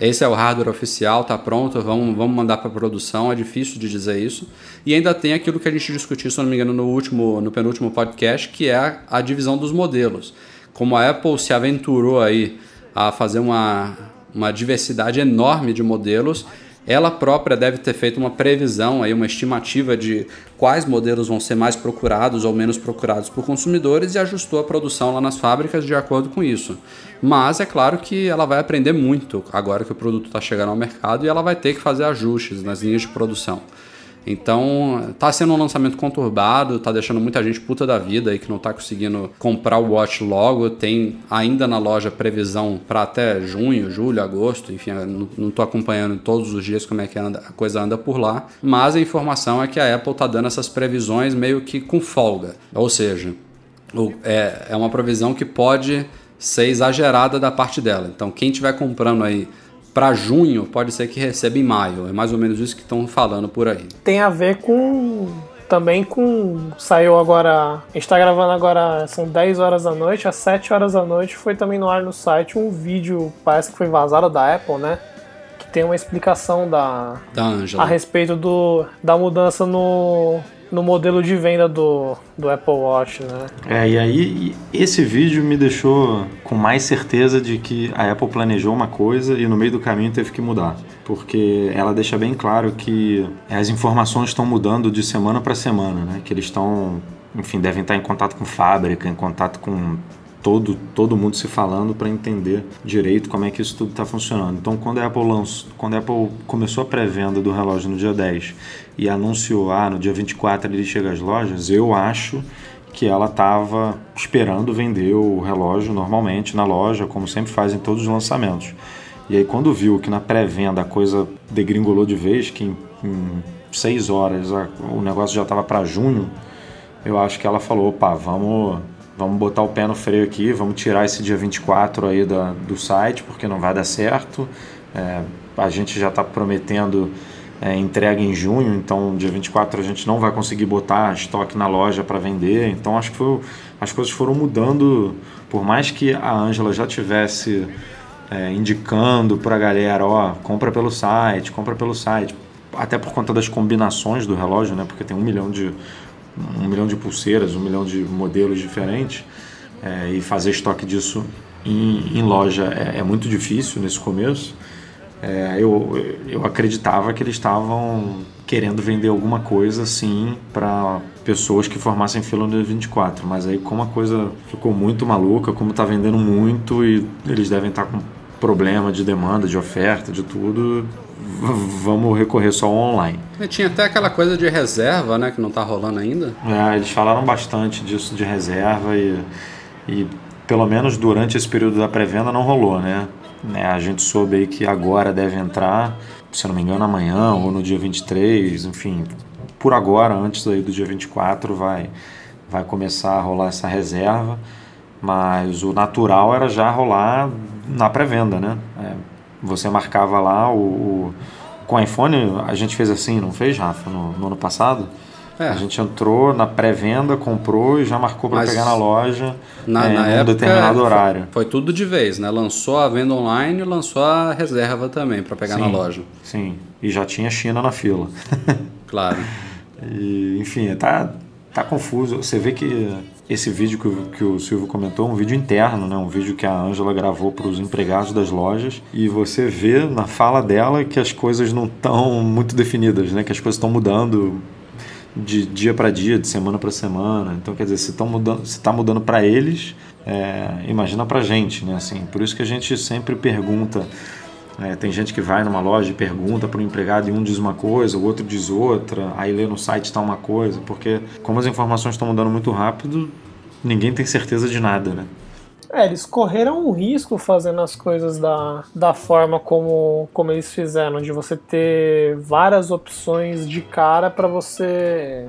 esse é o hardware oficial, tá pronto, vamos, vamos mandar para produção, é difícil de dizer isso. E ainda tem aquilo que a gente discutiu, se não me engano, no último, no penúltimo podcast, que é a, divisão dos modelos. Como a Apple se aventurou aí a fazer uma, uma diversidade enorme de modelos, ela própria deve ter feito uma previsão, aí, uma estimativa de quais modelos vão ser mais procurados ou menos procurados por consumidores e ajustou a produção lá nas fábricas de acordo com isso. Mas é claro que ela vai aprender muito agora que o produto está chegando ao mercado e ela vai ter que fazer ajustes nas linhas de produção. Então, tá sendo um lançamento conturbado, tá deixando muita gente puta da vida aí que não tá conseguindo comprar o Watch logo. Tem ainda na loja previsão para até junho, julho, agosto, enfim, não, tô acompanhando todos os dias como é que anda, a coisa anda por lá. Mas a informação é que a Apple tá dando essas previsões meio que com folga. Ou seja, é, é uma previsão que pode ser exagerada da parte dela. Então, quem estiver comprando aí para junho, pode ser que receba em maio. É mais ou menos isso que estão falando por aí. Tem a ver com. Também com. Saiu agora. A gente tá gravando agora, são 10 horas da noite, às 7 horas da noite foi também no ar no site um vídeo, parece que foi vazado da Apple, né? Que tem uma explicação da, Da Ângela. a respeito do, da mudança no, no modelo de venda do, do Apple Watch, né? É, e aí esse vídeo me deixou com mais certeza de que a Apple planejou uma coisa e no meio do caminho teve que mudar. Porque ela deixa bem claro que as informações estão mudando de semana para semana, né? Que eles estão, enfim, devem estar em contato com fábrica, em contato com todo, todo mundo se falando para entender direito como é que isso tudo está funcionando. Então, quando a Apple lançou, quando a Apple começou a pré-venda do relógio no dia 10 e anunciou, ah, no dia 24 ele chega às lojas, eu acho que ela estava esperando vender o relógio normalmente na loja, como sempre faz em todos os lançamentos. E aí quando viu que na pré-venda a coisa degringolou de vez, que em, em seis horas o negócio já estava para junho, eu acho que ela falou, opa, vamos, vamos botar o pé no freio aqui, vamos tirar esse dia 24 aí da, do site, porque não vai dar certo. É, a gente já está prometendo é, entrega em junho, então dia 24 a gente não vai conseguir botar estoque na loja para vender. Então acho que foi, as coisas foram mudando, por mais que a Ângela já tivesse é, indicando para a galera, ó, compra pelo site, compra pelo site, até por conta das combinações do relógio, né? Porque tem um milhão de um milhão de pulseiras, um milhão de modelos diferentes é, e fazer estoque disso em, em loja é, é muito difícil nesse começo. É, eu, eu acreditava que eles estavam querendo vender alguma coisa assim para pessoas que formassem fila no dia 24, mas aí como a coisa ficou muito maluca, como está vendendo muito e eles devem estar com problema de demanda, de oferta, de tudo, vamos recorrer só ao online. E tinha até aquela coisa de reserva, né, que não tá rolando ainda. É, eles falaram bastante disso de reserva e, e pelo menos durante esse período da pré-venda não rolou, né? Né, A gente soube aí que agora deve entrar, se não me engano, amanhã ou no dia 23, enfim, por agora, antes aí do dia 24, vai, vai começar a rolar essa reserva, mas o natural era já rolar na pré-venda, né? É, você marcava lá o, o- Com o iPhone, a gente fez assim, não fez, Rafa, no, no ano passado? É. A gente entrou na pré-venda, comprou e já marcou para pegar na loja Na, é, na num época, determinado foi- horário. Foi, tudo de vez, né? Lançou a venda online e lançou a reserva também para pegar na Sim, loja. Sim, e já tinha China na fila. Claro. *laughs* E, enfim, tá, tá confuso. Você vê que esse vídeo que o, que o Silvio comentou um vídeo interno, né? um vídeo que a Ângela gravou para os empregados das lojas. E você vê na fala dela que as coisas não estão muito definidas, né? que as coisas estão mudando de dia para dia, de semana para semana. Então, quer dizer, se está mudando, se tá mudando para eles, é, imagina para gente, né? Assim, por isso que a gente sempre pergunta. É, tem gente que vai numa loja e pergunta para o empregado e um diz uma coisa, o outro diz outra, aí lê no site está uma coisa, porque como as informações estão mudando muito rápido, ninguém tem certeza de nada, né? É, eles correram um risco fazendo as coisas da, da forma como, como eles fizeram, de você ter várias opções de cara para você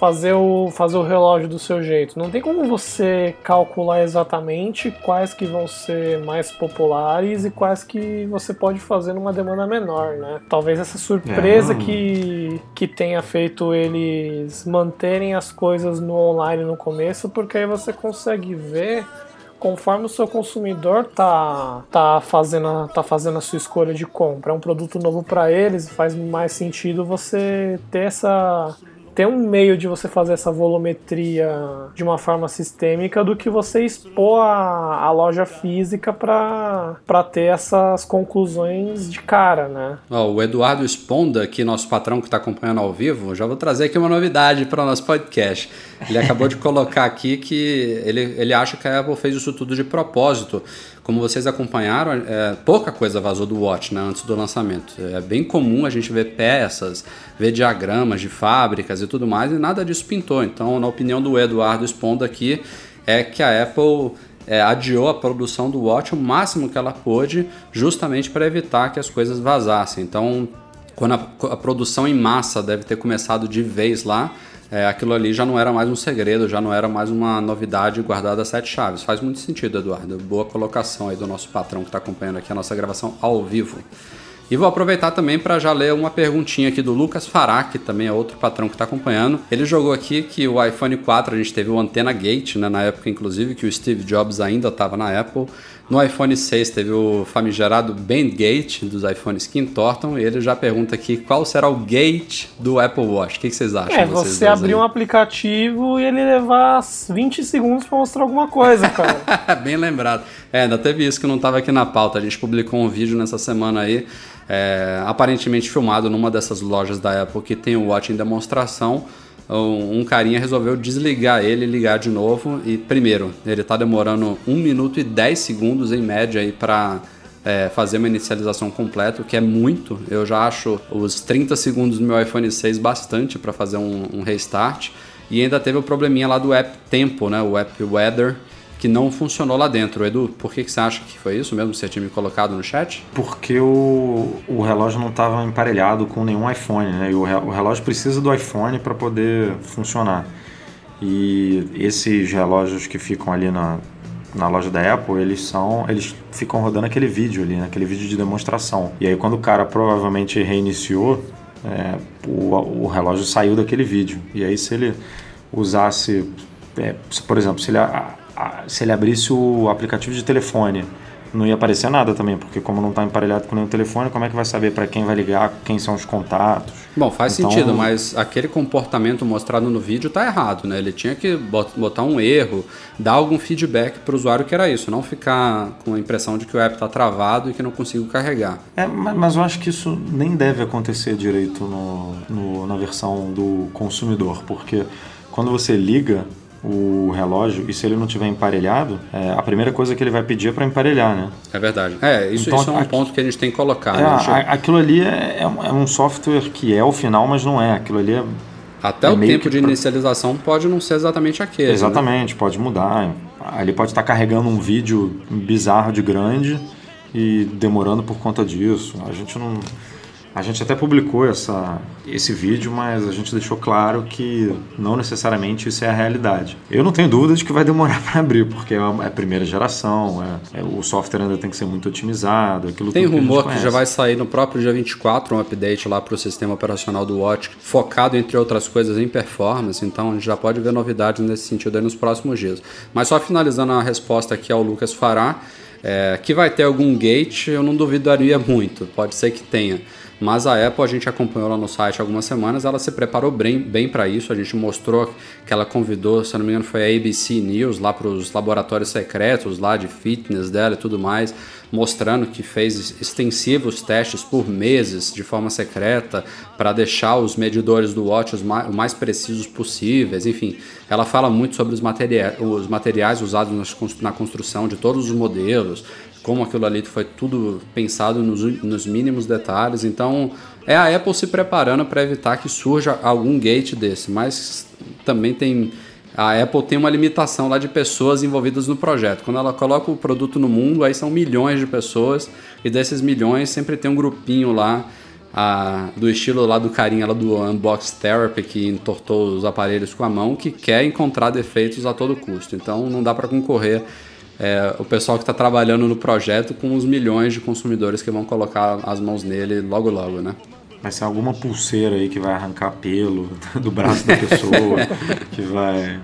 fazer o, fazer o relógio do seu jeito. Não tem como você calcular exatamente quais que vão ser mais populares e quais que você pode fazer numa demanda menor, né? Talvez essa surpresa é. que, que tenha feito eles manterem as coisas no online no começo, porque aí você consegue ver conforme o seu consumidor tá, tá, fazendo, a, tá fazendo a sua escolha de compra, é um produto novo para eles, faz mais sentido você ter essa ter um meio de você fazer essa volumetria de uma forma sistêmica do que você expor a, a loja física para ter essas conclusões de cara, né? Oh, o Eduardo Esponda, aqui nosso patrão que está acompanhando ao vivo, já vou trazer aqui uma novidade para o nosso podcast. Ele acabou de colocar aqui que ele, ele acha que a Apple fez isso tudo de propósito. Como vocês acompanharam, é, pouca coisa vazou do Watch né, antes do lançamento. É bem comum a gente ver peças, ver diagramas de fábricas e tudo mais, e nada disso pintou. Então, na opinião do Eduardo Esponda aqui, é que a Apple é, adiou a produção do Watch o máximo que ela pôde, justamente para evitar que as coisas vazassem. Então, quando a, a produção em massa deve ter começado de vez lá, é, aquilo ali já não era mais um segredo, já não era mais uma novidade guardada a sete chaves. Faz muito sentido, Eduardo. Boa colocação aí do nosso patrão que está acompanhando aqui a nossa gravação ao vivo. E vou aproveitar também para já ler uma perguntinha aqui do Lucas Fará, que também é outro patrão que está acompanhando. Ele jogou aqui que o iPhone 4 a gente teve o Antena Gate, né, na época inclusive que o Steve Jobs ainda estava na Apple. No iPhone 6 teve o famigerado Bandgate dos iPhones que entortam e ele já pergunta aqui qual será o gate do Apple Watch. O que, vocês acham? É, você abrir um aplicativo e ele levar 20 segundos para mostrar alguma coisa, *laughs* cara. Bem lembrado. É, ainda teve isso que não estava aqui na pauta. A gente publicou um vídeo nessa semana aí, é, aparentemente filmado numa dessas lojas da Apple que tem o Watch em demonstração um, carinha resolveu desligar ele e ligar de novo. E primeiro, ele está demorando 1 minuto e 10 segundos em média aí para é, fazer uma inicialização completa, o que é muito. Eu já acho os 30 segundos do meu iPhone 6 bastante para fazer um, um, restart. E ainda teve o probleminha lá do app Tempo, né? O app Weather, que não funcionou lá dentro. Edu, por que, que você acha que foi isso mesmo? Você tinha me colocado no chat? Porque o, o relógio não estava emparelhado com nenhum iPhone, né? E o, o relógio precisa do iPhone para poder funcionar. E esses relógios que ficam ali na, na loja da Apple, eles são, eles ficam rodando aquele vídeo ali, né? aquele vídeo de demonstração. E aí quando o cara provavelmente reiniciou, é, o, o relógio saiu daquele vídeo. E aí se ele usasse, é, por exemplo, se ele se ele abrisse o aplicativo de telefone, não ia aparecer nada também, porque como não está emparelhado com nenhum telefone, como é que vai saber para quem vai ligar, quem são os contatos? Bom, faz então... sentido, mas aquele comportamento mostrado no vídeo está errado, né? Ele tinha que botar um erro, dar algum feedback para o usuário que era isso, não ficar com a impressão de que o app está travado e que não consigo carregar. É, mas eu acho que isso nem deve acontecer direito no, no na versão do consumidor, porque quando você liga o relógio e se ele não tiver emparelhado, é, a primeira coisa que ele vai pedir é para emparelhar, né? É verdade. É, isso, então, isso é um aqui, ponto que a gente tem que colocar. É, né? Aquilo ali é, é, um software que é o final, mas não é. Aquilo ali é. Até é o tempo de pra... inicialização pode não ser exatamente aquele. Né? Exatamente, né? pode mudar. Ali pode estar carregando um vídeo bizarro de grande e demorando por conta disso. A gente não a gente até publicou essa, esse vídeo, mas a gente deixou claro que não necessariamente isso é a realidade. Eu não tenho dúvida de que vai demorar *laughs* para abrir, porque é a é primeira geração, é, é, o software ainda tem que ser muito otimizado. Aquilo tem rumor que, que, já vai sair no próprio dia 24 um update lá para o sistema operacional do Watch, focado, entre outras coisas, em performance, então a gente já pode ver novidades nesse sentido aí nos próximos dias. Mas só finalizando a resposta aqui ao Lucas Fará, é, que vai ter algum gate, eu não duvidaria muito, pode ser que tenha Mas a Apple, a gente acompanhou lá no site algumas semanas, ela se preparou bem, bem para isso. A gente mostrou que ela convidou, se não me engano, foi a ABC News lá para os laboratórios secretos lá de fitness dela e tudo mais, mostrando que fez extensivos testes por meses de forma secreta para deixar os medidores do Watch os mais, mais precisos possíveis. Enfim, ela fala muito sobre os, materia os materiais usados na construção de todos os modelos, como aquilo ali foi tudo pensado nos, nos mínimos detalhes. Então, é a Apple se preparando para evitar que surja algum gate desse, mas também tem a Apple tem uma limitação lá de pessoas envolvidas no projeto. Quando ela coloca o produto no mundo, aí são milhões de pessoas e desses milhões sempre tem um grupinho lá a, do estilo lá do carinha lá do Unbox Therapy que entortou os aparelhos com a mão que quer encontrar defeitos a todo custo. Então não dá para concorrer é, o pessoal que está trabalhando no projeto com os milhões de consumidores que vão colocar as mãos nele logo logo, né? Vai ser alguma pulseira aí que vai arrancar pelo *laughs* do braço da pessoa, *laughs* que vai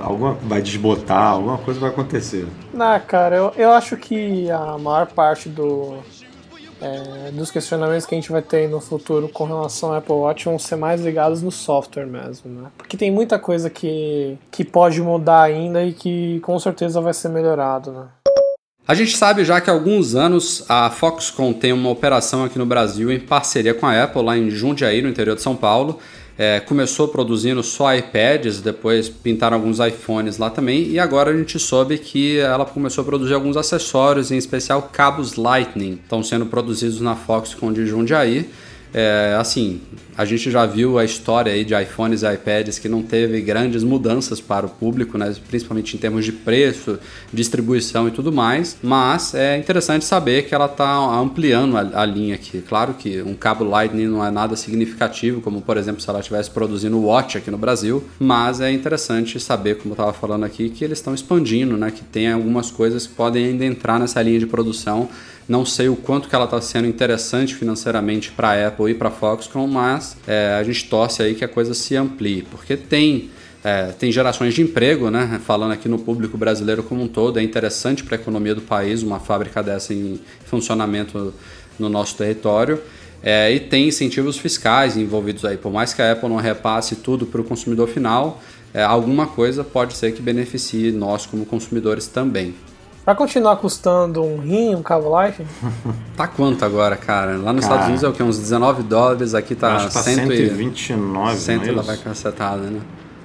alguma vai desbotar, alguma coisa vai acontecer. Não, cara, eu, eu acho que a maior parte do, é, dos questionamentos que a gente vai ter no futuro com relação ao Apple Watch vão ser mais ligados no software mesmo, né? Porque tem muita coisa que, que pode mudar ainda e que com certeza vai ser melhorado, né? A gente sabe já que há alguns anos a Foxconn tem uma operação aqui no Brasil em parceria com a Apple, lá em Jundiaí, no interior de São Paulo. É, começou produzindo só iPads, depois pintaram alguns iPhones lá também, e agora a gente soube que ela começou a produzir alguns acessórios, em especial cabos Lightning, estão sendo produzidos na Foxconn de Jundiaí. É, assim, a gente já viu a história aí de iPhones e iPads que não teve grandes mudanças para o público, né? principalmente em termos de preço, distribuição e tudo mais, mas é interessante saber que ela está ampliando a, a, linha aqui. Claro que um cabo Lightning não é nada significativo, como por exemplo se ela estivesse produzindo o Watch aqui no Brasil, mas é interessante saber, como eu estava falando aqui, que eles estão expandindo, né? que tem algumas coisas que podem ainda entrar nessa linha de produção não sei o quanto que ela está sendo interessante financeiramente para a Apple e para a Foxconn, mas é, a gente torce aí que a coisa se amplie, porque tem é, tem gerações de emprego, né? Falando aqui no público brasileiro como um todo, é interessante para a economia do país uma fábrica dessa em funcionamento no nosso território. É, e tem incentivos fiscais envolvidos aí. Por mais que a Apple não repasse tudo para o consumidor final, é, alguma coisa pode ser que beneficie nós como consumidores também. Vai continuar custando um rim, um cabo Life? *laughs* tá quanto agora, cara? Lá nos cara, Estados Unidos é o que? Uns 19 dólares, aqui tá, acho que tá 129, 100 não é lá vai cacetada, né?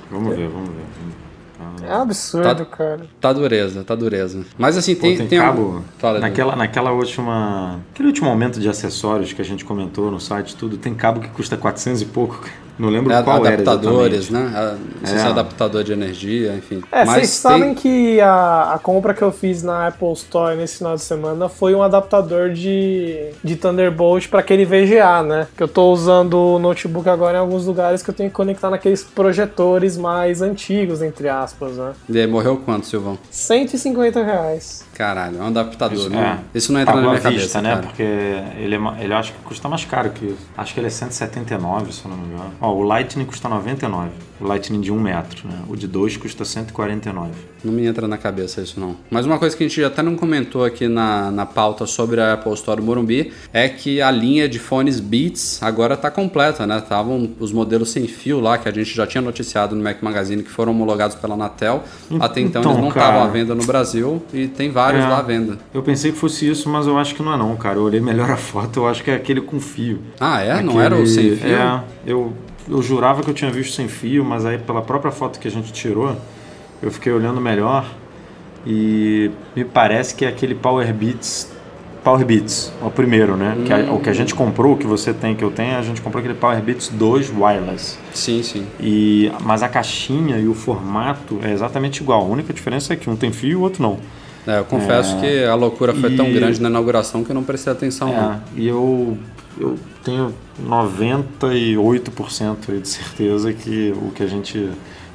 Vamos ver, vamos ver. É um absurdo, tá, cara. Tá dureza, tá dureza. Mas assim, tem, Pô, tem, tem cabo. Um... naquela, naquela última. Aquele último aumento de acessórios que a gente comentou no site, tudo, tem cabo que custa 400 e pouco. Não lembro é, qual adaptadores, era né? Não sei é. se é adaptador de energia, enfim. É, Mas vocês tem... sabem que a, a compra que eu fiz na Apple Store nesse final de semana foi um adaptador de, de Thunderbolt para aquele VGA, né? Que eu tô usando o notebook agora em alguns lugares que eu tenho que conectar naqueles projetores mais antigos, entre aspas, né? E aí, morreu quanto, Silvão? 150 reais. Caralho, é um adaptador, isso, né? É. Isso não entra na minha vista, cabeça, né? Cara. Porque ele, é, ele acho que custa mais caro que isso. Acho que ele é 179, se eu não me engano. Ó, o Lightning custa 99. O Lightning de 1 metro, né? O de 2 custa 149. Não me entra na cabeça isso não. Mas uma coisa que a gente até não comentou aqui na, na pauta sobre a Apple Store Morumbi é que a linha de fones Beats agora está completa, né? Estavam os modelos sem fio lá que a gente já tinha noticiado no Mac Magazine que foram homologados pela Anatel. Até então, então eles não estavam à venda no Brasil e tem vários é, lá à venda. Eu pensei que fosse isso, mas eu acho que não é não, cara. Eu olhei melhor a foto, eu acho que é aquele com fio. Ah, é? Aquele... Não era o sem fio? É, eu eu jurava que eu tinha visto sem fio, mas aí pela própria foto que a gente tirou, eu fiquei olhando melhor e me parece que é aquele Power Beats Power Beats, o primeiro, né? Hum. Que a, o que a gente comprou, o que você tem, que eu tenho, a gente comprou aquele Power Beats 2 Wireless. Sim, sim. E, mas a caixinha e o formato é exatamente igual. A única diferença é que um tem fio e o outro não. É, eu confesso é, que a loucura foi e, tão grande na inauguração que eu não prestei atenção. É. E eu eu tenho 98% de certeza que o que a gente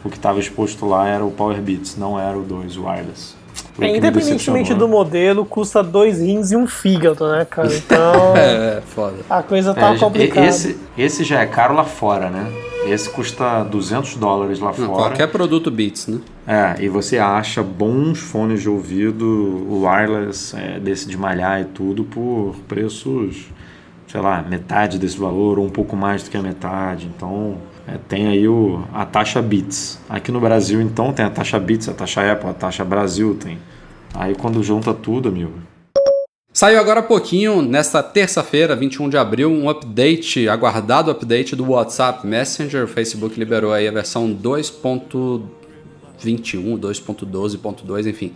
o que estava exposto lá era o Power Beats, não era o 2 wireless. É, independentemente do modelo, custa dois rins e um fígado, né, cara? Então. *laughs* é, foda. A coisa tá é, complicada. Esse, esse já é caro lá fora, né? Esse custa 200 dólares lá Não, fora. Qualquer produto Beats, né? É, e você acha bons fones de ouvido wireless, é, desse de malhar e tudo, por preços sei lá, metade desse valor ou um pouco mais do que a metade. Então, é, tem aí o, a taxa Bits. Aqui no Brasil, então, tem a taxa Bits, a taxa Apple, a taxa Brasil tem. Aí quando junta tudo, amigo. Saiu agora há pouquinho, nesta terça-feira, 21 de abril, um update, aguardado update do WhatsApp Messenger. O Facebook liberou aí a versão 2.21, 2.12.2, enfim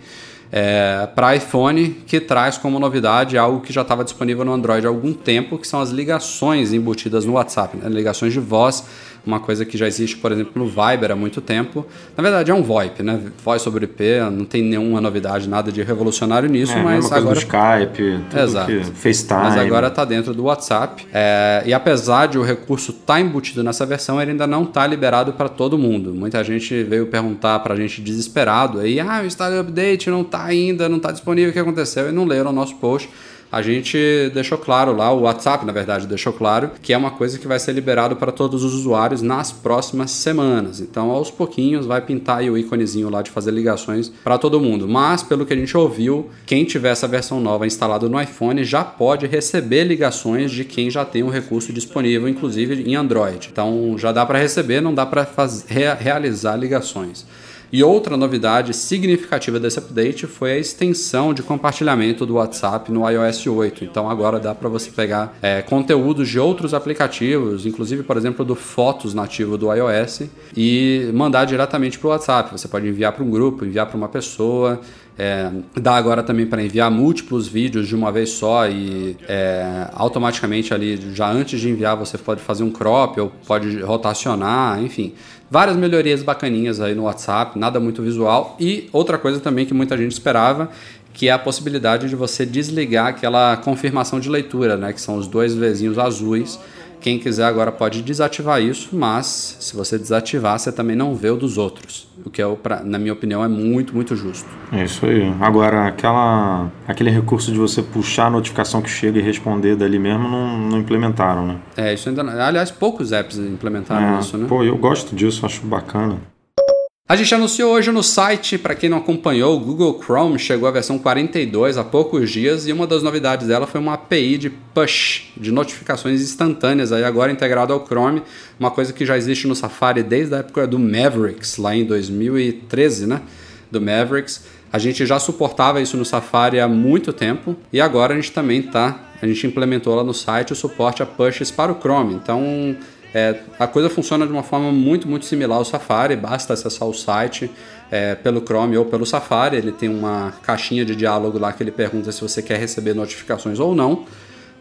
é, para iPhone, que traz como novidade algo que já estava disponível no Android há algum tempo, que são as ligações embutidas no WhatsApp, né? ligações de voz uma coisa que já existe, por exemplo, no Viber há muito tempo. Na verdade, é um VoIP, né? Voz sobre IP, não tem nenhuma novidade, nada de revolucionário nisso, é, mas agora. Skype, tudo Exato. Que... FaceTime. Mas agora está dentro do WhatsApp. É... E apesar de o recurso estar tá embutido nessa versão, ele ainda não está liberado para todo mundo. Muita gente veio perguntar para a gente desesperado aí, ah, o Instagram Update não está ainda, não está disponível, o que aconteceu? E não leram o nosso post a gente deixou claro lá, o WhatsApp, na verdade, deixou claro que é uma coisa que vai ser liberado para todos os usuários nas próximas semanas. Então, aos pouquinhos, vai pintar o íconezinho lá de fazer ligações para todo mundo. Mas, pelo que a gente ouviu, quem tiver essa versão nova instalada no iPhone já pode receber ligações de quem já tem um recurso disponível, inclusive em Android. Então, já dá para receber, não dá para realizar ligações. E outra novidade significativa desse update foi a extensão de compartilhamento do WhatsApp no iOS 8. Então agora dá para você pegar é, conteúdos de outros aplicativos, inclusive, por exemplo, do Fotos nativo do iOS, e mandar diretamente para o WhatsApp. Você pode enviar para um grupo, enviar para uma pessoa. É, dá agora também para enviar múltiplos vídeos de uma vez só e é, automaticamente ali, já antes de enviar, você pode fazer um crop ou pode rotacionar, enfim. Várias melhorias bacaninhas aí no WhatsApp, nada muito visual. E outra coisa também que muita gente esperava, que é a possibilidade de você desligar aquela confirmação de leitura, né? Que são os dois vezinhos azuis quem quiser agora pode desativar isso, mas se você desativar, você também não vê o dos outros. O que, é, na minha opinião, é muito, muito justo. É isso aí. Agora, aquela, aquele recurso de você puxar a notificação que chega e responder dali mesmo, não, não implementaram, né? É, isso ainda. Aliás, poucos apps implementaram é, isso, né? Pô, eu gosto disso, acho bacana. A gente anunciou hoje no site, para quem não acompanhou, o Google Chrome chegou à versão 42 há poucos dias e uma das novidades dela foi uma API de push, de notificações instantâneas, aí agora integrado ao Chrome, uma coisa que já existe no Safari desde a época do Mavericks, lá em 2013, né? Do Mavericks. A gente já suportava isso no Safari há muito tempo e agora a gente também tá, a gente implementou lá no site o suporte a pushes para o Chrome. Então, é, a coisa funciona de uma forma muito, muito similar ao Safari, basta acessar o site é, pelo Chrome ou pelo Safari. Ele tem uma caixinha de diálogo lá que ele pergunta se você quer receber notificações ou não.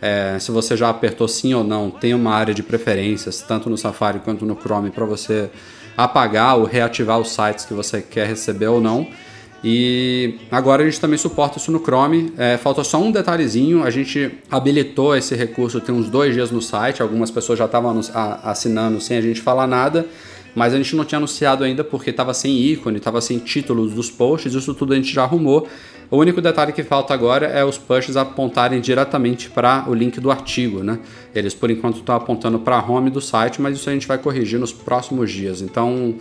É, se você já apertou sim ou não, tem uma área de preferências, tanto no Safari quanto no Chrome, para você apagar ou reativar os sites que você quer receber ou não. E agora a gente também suporta isso no Chrome. É, falta só um detalhezinho: a gente habilitou esse recurso tem uns dois dias no site. Algumas pessoas já estavam assinando sem a gente falar nada, mas a gente não tinha anunciado ainda porque estava sem ícone, estava sem títulos dos posts. Isso tudo a gente já arrumou. O único detalhe que falta agora é os pushes apontarem diretamente para o link do artigo, né? Eles por enquanto estão apontando para a home do site, mas isso a gente vai corrigir nos próximos dias. Então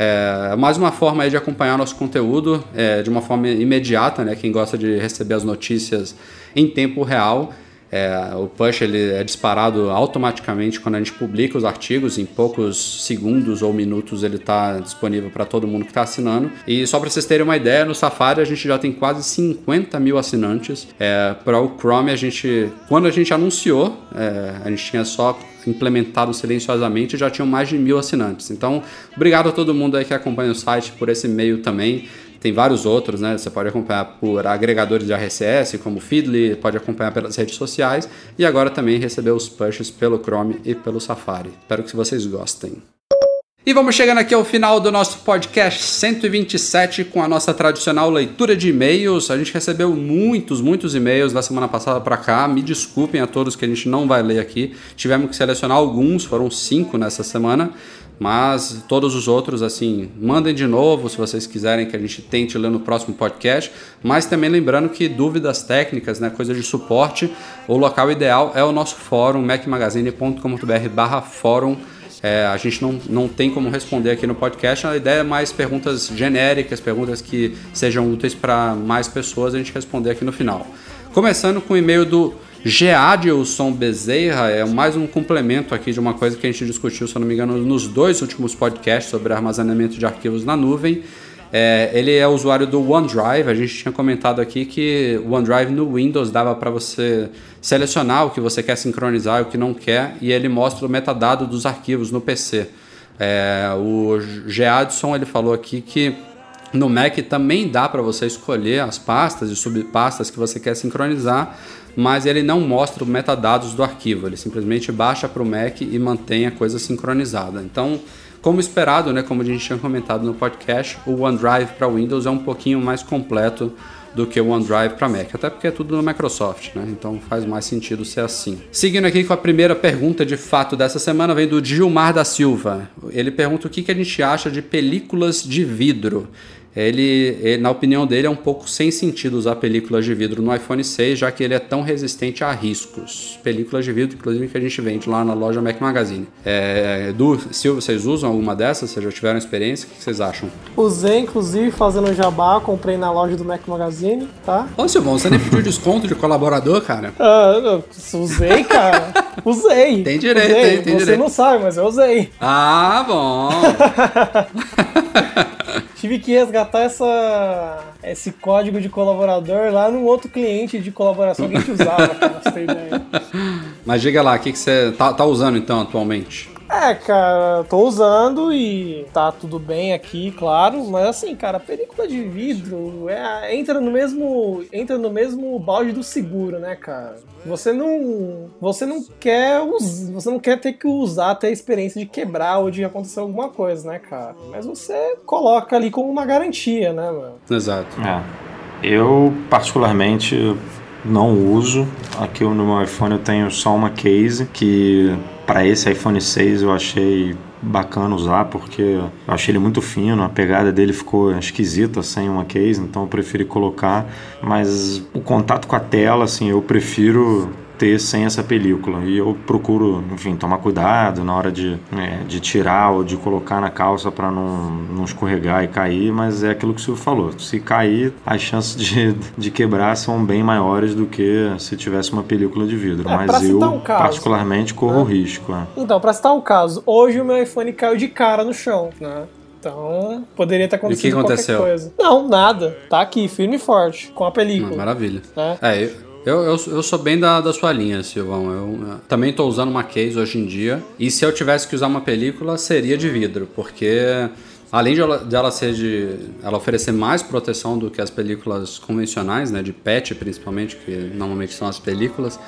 é mais uma forma aí de acompanhar nosso conteúdo é, de uma forma imediata, né? Quem gosta de receber as notícias em tempo real. É, o push ele é disparado automaticamente quando a gente publica os artigos, em poucos segundos ou minutos ele está disponível para todo mundo que está assinando. E só para vocês terem uma ideia, no Safari a gente já tem quase 50 mil assinantes. É, para o Chrome a gente, quando a gente anunciou, é, a gente tinha só implementado silenciosamente já tinham mais de mil assinantes. Então, obrigado a todo mundo aí que acompanha o site por esse meio também. Tem vários outros, né? Você pode acompanhar por agregadores de RSS, como Feedly, pode acompanhar pelas redes sociais e agora também receber os pushes pelo Chrome e pelo Safari. Espero que vocês gostem. E vamos chegando aqui ao final do nosso podcast 127 com a nossa tradicional leitura de e-mails. A gente recebeu muitos, muitos e-mails da semana passada para cá. Me desculpem a todos que a gente não vai ler aqui. Tivemos que selecionar alguns, foram cinco nessa semana. Mas todos os outros, assim, mandem de novo se vocês quiserem que a gente tente ler no próximo podcast. Mas também lembrando que dúvidas técnicas, né, coisa de suporte, o local ideal é o nosso fórum, macmagazine.com.br barra fórum. É, a gente não, não tem como responder aqui no podcast. A ideia é mais perguntas genéricas, perguntas que sejam úteis para mais pessoas, a gente responder aqui no final. Começando com o e-mail do Geadilson Bezerra é mais um complemento aqui de uma coisa que a gente discutiu, se eu não me engano, nos dois últimos podcasts sobre armazenamento de arquivos na nuvem. É, ele é usuário do OneDrive. A gente tinha comentado aqui que o OneDrive no Windows dava para você selecionar o que você quer sincronizar e o que não quer, e ele mostra o metadado dos arquivos no PC. É, o Geadson ele falou aqui que no Mac também dá para você escolher as pastas e subpastas que você quer sincronizar, mas ele não mostra o metadados do arquivo. Ele simplesmente baixa para o Mac e mantém a coisa sincronizada. Então como esperado, né, como a gente tinha comentado no podcast, o OneDrive para Windows é um pouquinho mais completo do que o OneDrive para Mac, até porque é tudo no Microsoft, né? Então faz mais sentido ser assim. Seguindo aqui com a primeira pergunta de fato dessa semana, vem do Gilmar da Silva. Ele pergunta o que, que a gente acha de películas de vidro ele, ele, na opinião dele, é um pouco sem sentido usar películas de vidro no iPhone 6, já que ele é tão resistente a riscos. Películas de vidro, inclusive, que a gente vende lá na loja Mac Magazine. É, Edu, se vocês usam alguma dessas, vocês já tiveram experiência, o que vocês acham? Usei, inclusive, fazendo jabá, comprei na loja do Mac Magazine, tá? Ô, Silvão, você nem pediu desconto de colaborador, cara? Ah, usei, cara. usei. Tem direito, usei. Tem, tem você direito. não sabe, mas eu usei. Ah, bom. *laughs* Tive que resgatar essa, esse código de colaborador lá num outro cliente de colaboração que a gente usava, você ideia. Mas diga lá, o que, que você tá, tá usando então atualmente? É, cara, tô usando e tá tudo bem aqui, claro, mas assim, cara, película de vidro é, entra no mesmo entra no mesmo balde do seguro, né, cara? Você não você não quer us, você não quer ter que usar até a experiência de quebrar ou de acontecer alguma coisa, né, cara? Mas você coloca ali como uma garantia, né, mano? Exato. É. Eu, particularmente, não uso. Aqui no meu iPhone eu tenho só uma case que para esse iPhone 6 eu achei bacana usar porque eu achei ele muito fino, a pegada dele ficou esquisita sem uma case, então eu preferi colocar, mas o contato com a tela, assim, eu prefiro ter sem essa película. E eu procuro, enfim, tomar cuidado na hora de, é, de tirar ou de colocar na calça para não, não escorregar e cair, mas é aquilo que o Silvio falou. Se cair, as chances de, de quebrar são bem maiores do que se tivesse uma película de vidro. É, mas eu, um caso, particularmente, corro o risco. é. Então, pra citar um caso, hoje o meu iPhone caiu de cara no chão, né? Então, poderia ter acontecido qualquer aconteceu? coisa. Não, nada. Tá aqui, firme e forte, com a película. Hum, maravilha. né? É, eu, eu, eu, eu sou bem da, da sua linha, Silvão. Eu, eu também estou usando uma case hoje em dia. E se eu tivesse que usar uma película, seria de vidro, porque além de ela, de ela ser de. ela oferecer mais proteção do que as películas convencionais, né? De PET principalmente, que normalmente são as películas.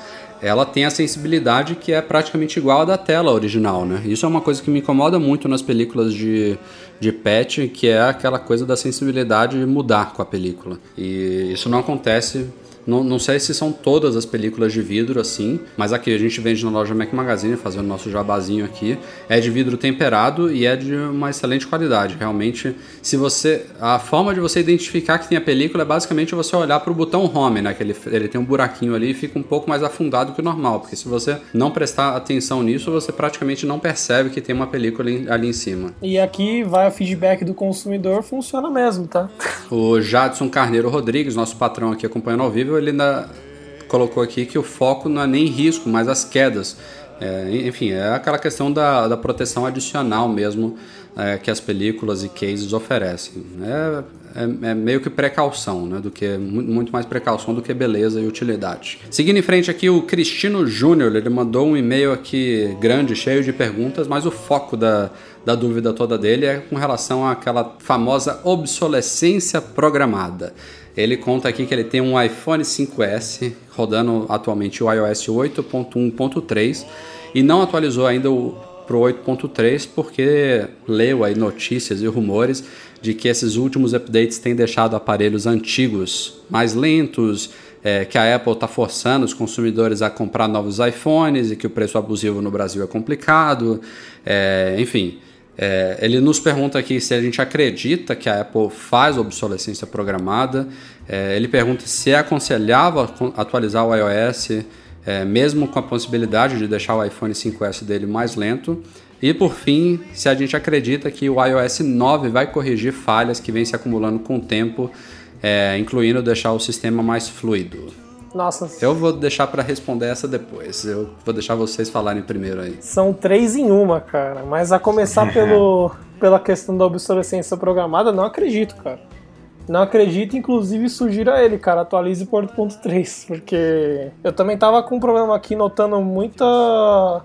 Ela tem a sensibilidade que é praticamente igual à da tela original, né? Isso é uma coisa que me incomoda muito nas películas de, de patch, que é aquela coisa da sensibilidade mudar com a película. E isso não acontece não, não sei se são todas as películas de vidro assim, mas aqui a gente vende na loja Mac Magazine, fazendo nosso jabazinho aqui. É de vidro temperado e é de uma excelente qualidade. Realmente, se você. A forma de você identificar que tem a película é basicamente você olhar para o botão home, né? Que ele, ele tem um buraquinho ali e fica um pouco mais afundado que o normal. Porque se você não prestar atenção nisso, você praticamente não percebe que tem uma película ali, em cima. E aqui vai o feedback do consumidor, funciona mesmo, tá? O Jadson Carneiro Rodrigues, nosso patrão aqui acompanhando ao vivo, ele colocou aqui que o foco não é nem risco, mas as quedas. É, enfim, é aquela questão da, da proteção adicional mesmo é, que as películas e cases oferecem. É, é, é meio que precaução, né? Do que muito mais precaução do que beleza e utilidade. Seguindo em frente aqui, o Cristino Júnior, ele mandou um e-mail aqui grande, cheio de perguntas, mas o foco da, da dúvida toda dele é com relação àquela famosa obsolescência programada. Ele conta aqui que ele tem um iPhone 5S rodando atualmente o iOS 8.1.3 e não atualizou ainda o para o 8.3 porque leu aí notícias e rumores de que esses últimos updates têm deixado aparelhos antigos mais lentos, é, que a Apple está forçando os consumidores a comprar novos iPhones e que o preço abusivo no Brasil é complicado, é, enfim. É, ele nos pergunta aqui se a gente acredita que a Apple faz obsolescência programada. É, ele pergunta se é aconselhável atualizar o iOS, é, mesmo com a possibilidade de deixar o iPhone 5S dele mais lento. E por fim, se a gente acredita que o iOS 9 vai corrigir falhas que vêm se acumulando com o tempo, é, incluindo deixar o sistema mais fluido. Nossa, Eu vou deixar pra responder essa depois. Eu vou deixar vocês falarem primeiro aí. são três em uma, cara. Mas a começar *laughs* pelo, pela questão da obsolescência programada, não acredito, cara. Não acredito, inclusive sugiro a ele, cara, atualize por 8.3, porque eu também tava com um problema aqui notando muita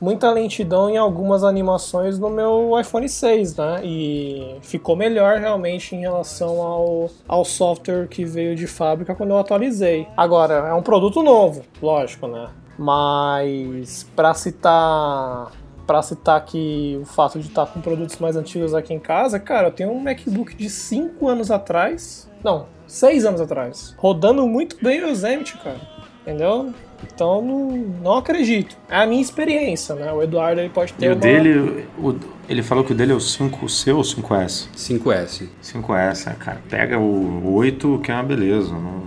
muita lentidão em algumas animações no meu iPhone 6, né? E ficou melhor realmente em relação ao, ao software que veio de fábrica quando eu atualizei. Agora, é um produto novo, lógico, né? Mas para citar para citar aqui o fato de estar com produtos mais antigos aqui em casa, cara, eu tenho um MacBook de 5 anos atrás, não, 6 anos atrás, rodando muito bem o Yosemite, cara, entendeu? Então não, não acredito. É a minha experiência, né? O Eduardo ele pode ter E o uma... dele, o- ele falou que o dele é o 5, o seu ou 5S? 5S. 5S, cara. Pega o 8, que é uma beleza. Não,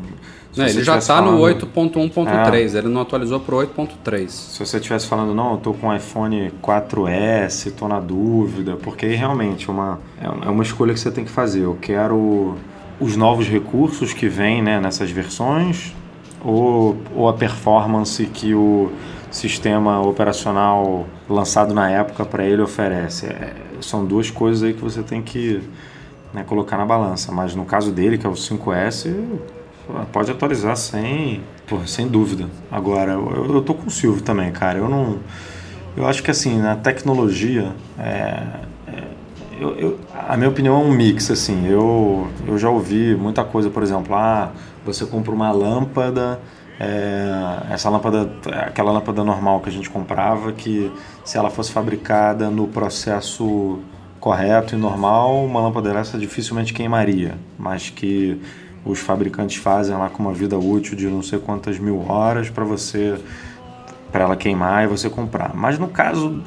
Não, ele já tá no falando- 8.1.3, ele não atualizou pro 8.3. Se você estivesse falando, não, eu tô com o iPhone 4S, tô na dúvida, porque aí realmente uma, é uma- é uma escolha que você tem que fazer. Eu quero os novos recursos que vêm né, nessas versões ou, ou a performance que o sistema operacional lançado na época para ele oferece. É, são duas coisas aí que você tem que né, colocar na balança. Mas no caso dele, que é o 5S, pô, pode atualizar sem, pô, sem dúvida. Agora, eu, eu tô com o Silvio também, cara. Eu não. Eu acho que assim, na tecnologia, é, eu, eu- a minha opinião é um mix, assim. Eu, eu já ouvi muita coisa, por exemplo, ah, você compra uma lâmpada, é, essa lâmpada, aquela lâmpada normal que a gente comprava, que se ela fosse fabricada no processo correto e normal, uma lâmpada dessa dificilmente queimaria, mas que os fabricantes fazem lá com uma vida útil de não sei quantas mil horas para você para ela queimar e você comprar. Mas no caso,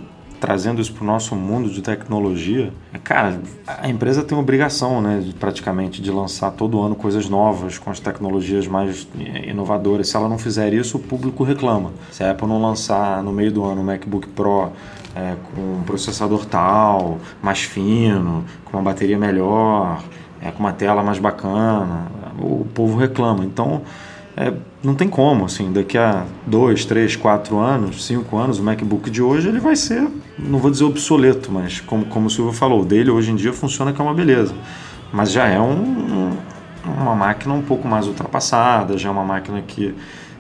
trazendo isso para o nosso mundo de tecnologia, cara, a empresa tem obrigação, né, praticamente, de lançar todo ano coisas novas, com as tecnologias mais eh, inovadoras. Se ela não fizer isso, o público reclama. Se a Apple não lançar no meio do ano um MacBook Pro eh, com um processador tal, mais fino, com uma bateria melhor, eh, com uma tela mais bacana, o povo reclama. Então, é, não tem como, assim, daqui a dois, três, quatro anos, cinco anos, o MacBook de hoje ele vai ser, não vou dizer obsoleto, mas como, como o Silvio falou, o dele hoje em dia funciona que é uma beleza. Mas já é um, um- uma máquina um pouco mais ultrapassada, já é uma máquina que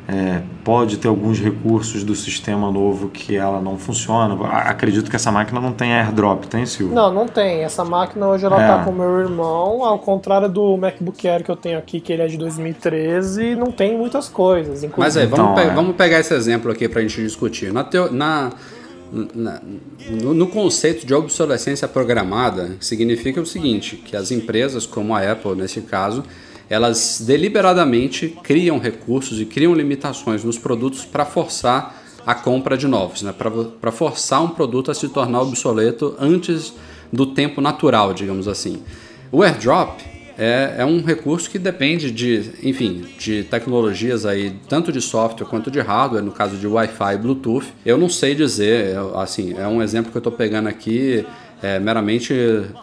é, pode ter alguns recursos do sistema novo que ela não funciona. A- Acredito que essa máquina não tem airdrop, tem, Silvio? Não, não tem. Essa máquina hoje ela É. tá com o meu irmão, ao contrário do MacBook Air que eu tenho aqui, que ele é de 2013, não tem muitas coisas. Mas Inclusive, aí, vamos, Então, pe- é. vamos pegar esse exemplo aqui pra gente discutir. Na teo- na- na- no, no conceito de obsolescência programada, significa o seguinte, que as empresas, como a Apple nesse caso, elas deliberadamente criam recursos e criam limitações nos produtos para forçar a compra de novos, né? para forçar um produto a se tornar obsoleto antes do tempo natural, digamos assim. O airdrop é, é um recurso que depende de, enfim, de tecnologias aí, tanto de software quanto de hardware, no caso de Wi-Fi e Bluetooth. Eu não sei dizer, assim, é um exemplo que eu estou pegando aqui é, meramente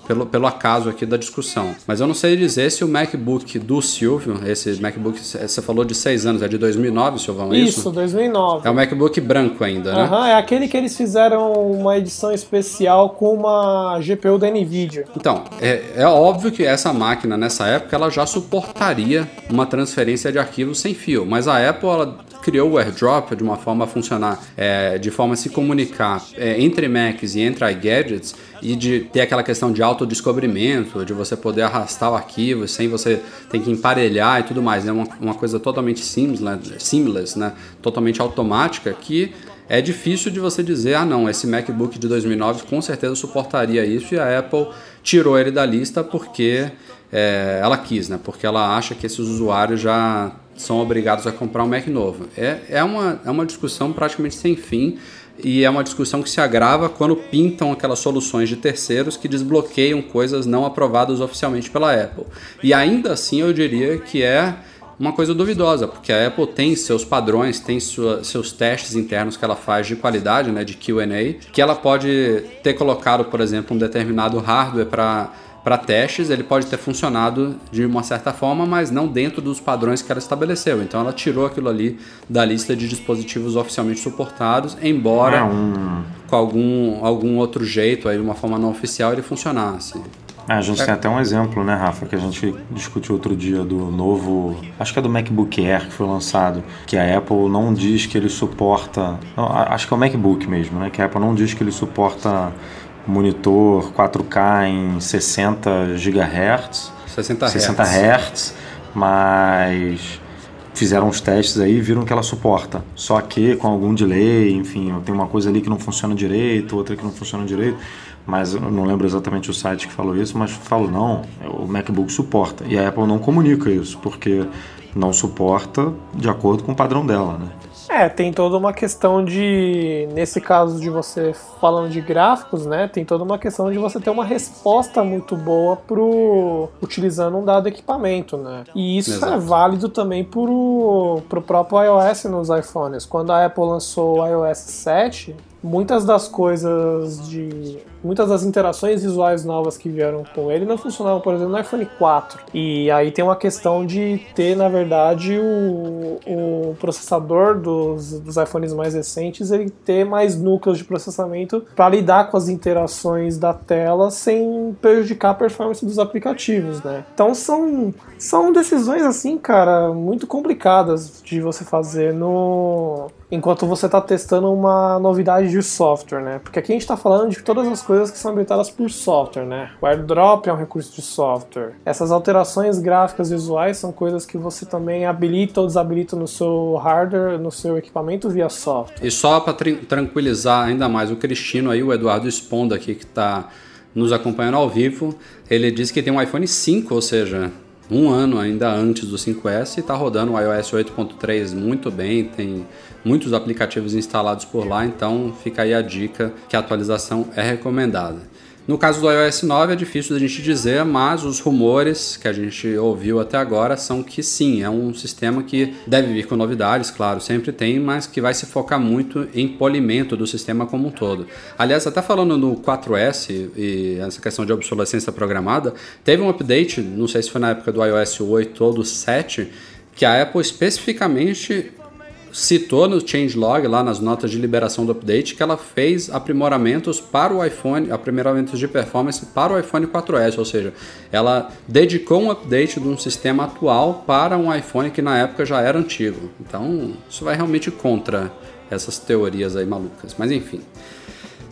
pelo, pelo acaso aqui da discussão. Mas eu não sei dizer se o MacBook do Silvio, esse MacBook, você falou de 6 anos, é de 2009, Silvão, é isso? isso, 2009. É o MacBook branco ainda, né? Aham, é aquele que eles fizeram uma edição especial com uma GPU da Nvidia. Então, é, é óbvio que essa máquina nessa época ela já suportaria uma transferência de arquivos sem fio, mas a Apple ela criou o AirDrop de uma forma a funcionar, é, de forma a se comunicar é, entre Macs e entre iGadgets e de ter aquela questão de autodescobrimento, de você poder arrastar o arquivo sem você ter que emparelhar e tudo mais. É uma, uma coisa totalmente seamless, seamless, né? totalmente automática que é difícil de você dizer, ah não, esse MacBook de 2009 com certeza suportaria isso e a Apple tirou ele da lista porque é, ela quis, né? Porque ela acha que esses usuários já são obrigados a comprar um Mac novo. É, é, uma, é uma discussão praticamente sem fim e é uma discussão que se agrava quando pintam aquelas soluções de terceiros que desbloqueiam coisas não aprovadas oficialmente pela Apple. E ainda assim eu diria que é uma coisa duvidosa, porque a Apple tem seus padrões, tem sua, seus testes internos que ela faz de qualidade, né, de Q&A, que ela pode ter colocado, por exemplo, um determinado hardware para para testes, ele pode ter funcionado de uma certa forma, mas não dentro dos padrões que ela estabeleceu. Então ela tirou aquilo ali da lista de dispositivos oficialmente suportados, embora É um- com algum, algum outro jeito, aí, de uma forma não oficial, ele funcionasse. É, a gente tem até um exemplo, né, Rafa, que a gente discutiu outro dia do novo. Acho que é do MacBook Air que foi lançado, que a Apple não diz que ele suporta. não, acho que é o MacBook mesmo, né? Que a Apple não diz que ele suporta monitor 4K em 60 GHz. 60 Hz. 60 Hz, mas fizeram os testes aí e viram que ela suporta. Só que com algum delay, enfim, tem uma coisa ali que não funciona direito, outra que não funciona direito. Mas eu não lembro exatamente o site que falou isso, mas falou, não, o MacBook suporta. E a Apple não comunica isso, porque não suporta de acordo com o padrão dela, né? É, tem toda uma questão de. Nesse caso de você falando de gráficos, né? Tem toda uma questão de você ter uma resposta muito boa pro. utilizando um dado equipamento, né? E isso é Exato. válido também pro, pro próprio iOS nos iPhones. Quando a Apple lançou o iOS 7, muitas das coisas de. Muitas das interações visuais novas que vieram com ele não funcionavam, por exemplo, no iPhone 4. E aí tem uma questão de ter, na verdade, o, o processador dos, dos iPhones mais recentes ele ter mais núcleos de processamento para lidar com as interações da tela sem prejudicar a performance dos aplicativos, né? Então são, são decisões assim, cara, muito complicadas de você fazer no enquanto você está testando uma novidade de software, né? Porque aqui a gente está falando de todas as coisas que são habilitadas por software, né? O AirDrop é um recurso de software. Essas alterações gráficas visuais são coisas que você também habilita ou desabilita no seu hardware, no seu equipamento via software. E só para tranquilizar ainda mais o Cristino aí, o Eduardo Esponda aqui que está nos acompanhando ao vivo, ele disse que tem um iPhone 5, ou seja, um ano ainda antes do 5S, e está rodando o iOS 8.3 muito bem, tem muitos aplicativos instalados por lá, então fica aí a dica que a atualização é recomendada. No caso do iOS 9 é difícil da gente dizer, mas os rumores que a gente ouviu até agora são que sim, é um sistema que deve vir com novidades, claro, sempre tem, mas que vai se focar muito em polimento do sistema como um todo. Aliás, até falando no 4S e essa questão de obsolescência programada, teve um update, não sei se foi na época do iOS 8 ou do 7, que a Apple especificamente citou no changelog, lá nas notas de liberação do update, que ela fez aprimoramentos para o iPhone, aprimoramentos de performance para o iPhone 4S, ou seja, ela dedicou um update de um sistema atual para um iPhone que na época já era antigo. Então, isso vai realmente contra essas teorias aí malucas. Mas enfim.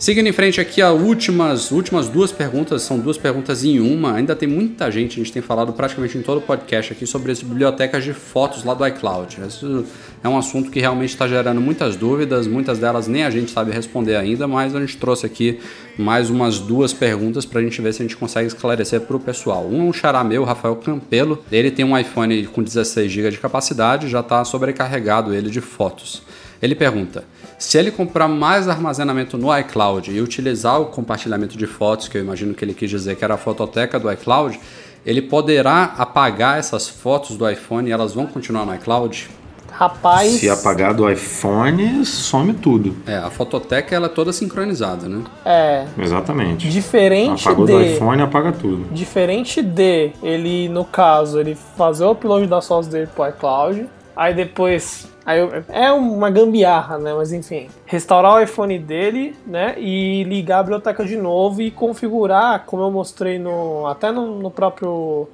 Seguindo em frente aqui, as últimas, últimas duas perguntas, são duas perguntas em uma. Ainda tem muita gente, a gente tem falado praticamente em todo o podcast aqui sobre as bibliotecas de fotos lá do iCloud. Isso é um assunto que realmente está gerando muitas dúvidas, muitas delas nem a gente sabe responder ainda, mas a gente trouxe aqui mais umas duas perguntas para a gente ver se a gente consegue esclarecer para o pessoal. Um é um xará meu, Rafael Campelo, ele tem um iPhone com 16 GB de capacidade, já está sobrecarregado ele de fotos. Ele pergunta: se ele comprar mais armazenamento no iCloud e utilizar o compartilhamento de fotos, que eu imagino que ele quis dizer que era a fototeca do iCloud, ele poderá apagar essas fotos do iPhone e elas vão continuar no iCloud? Rapaz. Se apagar do iPhone, some tudo. É, a fototeca ela é toda sincronizada, né? É. Exatamente. Diferente Apagou de. do iPhone, apaga tudo. Diferente de ele, no caso, ele fazer o upload das fotos dele pro iCloud, aí depois. Aí eu- é uma gambiarra, né? Mas enfim. Restaurar o iPhone dele, né? E ligar a biblioteca de novo e configurar, como eu mostrei no. até no, no próprio.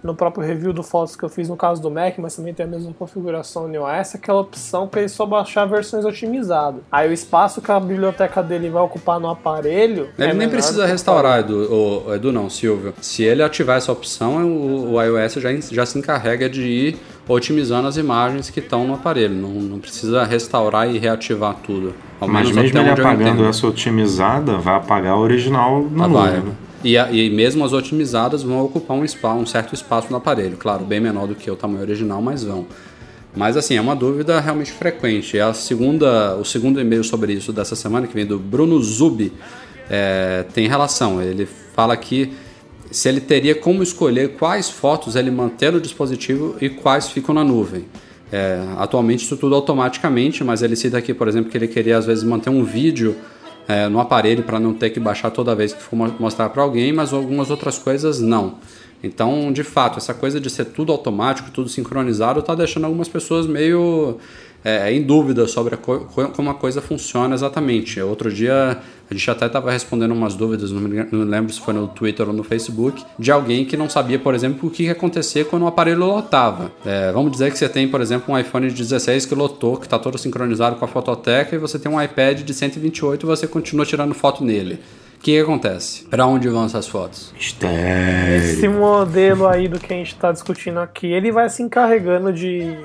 No próprio review do fotos que eu fiz no caso do Mac, mas também tem a mesma configuração no iOS, aquela opção para ele só baixar versões otimizadas. Aí o espaço que a biblioteca dele vai ocupar no aparelho. Ele é nem precisa restaurar, Edu, o Edu não, Silvio. Se ele ativar essa opção, o, o iOS já, já se encarrega de ir otimizando as imagens que estão no aparelho. Não, não precisa restaurar e reativar tudo. Ao Mas mesmo ele apagando essa otimizada, vai apagar a original na Ah, nuvem. né? E, e mesmo as otimizadas vão ocupar um, spa, um certo espaço no aparelho. Claro, bem menor do que o tamanho original, mas vão. Mas assim, é uma dúvida realmente frequente. A segunda, o segundo e-mail sobre isso dessa semana, que vem do Bruno Zubi, é, tem relação. Ele fala que se ele teria como escolher quais fotos ele mantém no dispositivo e quais ficam na nuvem. É, atualmente isso tudo automaticamente, mas ele cita aqui, por exemplo, que ele queria às vezes manter um vídeo é, no aparelho para não ter que baixar toda vez que for mostrar para alguém, mas algumas outras coisas não. Então, de fato, essa coisa de ser tudo automático, tudo sincronizado, está deixando algumas pessoas meio é, em dúvida sobre a como a coisa funciona exatamente. Outro dia a gente até estava respondendo umas dúvidas, não me, não lembro se foi no Twitter ou no Facebook, de alguém que não sabia, por exemplo, o que ia acontecer quando o aparelho lotava. É, vamos dizer que você tem, por exemplo, um iPhone 16 que lotou, que está todo sincronizado com a fototeca, e você tem um iPad de 128 e você continua tirando foto nele. O que, que, acontece? Para onde vão essas fotos? Mistério. Esse modelo aí do que a gente está discutindo aqui, ele vai se encarregando de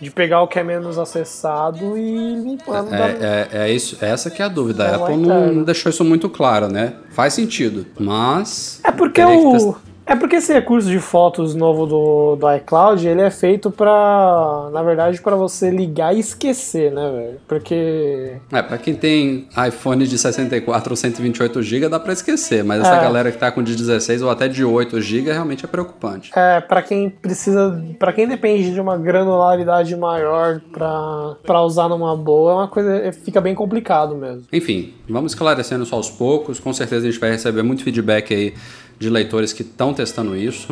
de pegar o que é menos acessado e limpando. É, é, é, isso, essa que é a dúvida. A Apple não, não, deixou isso muito claro, né? Faz sentido, mas... É porque o... É porque esse recurso de fotos novo do, do iCloud, ele é feito para, na verdade, para você ligar e esquecer, né, velho? Porque É, para quem tem iPhone de 64 ou 128 GB dá para esquecer, mas essa é. galera que tá com de 16 ou até de 8 GB realmente é preocupante. É, para quem precisa, para quem depende de uma granularidade maior para usar numa boa, é uma coisa, é, fica bem complicado mesmo. Enfim, vamos esclarecendo só aos poucos, com certeza a gente vai receber muito feedback aí de leitores que estão testando isso.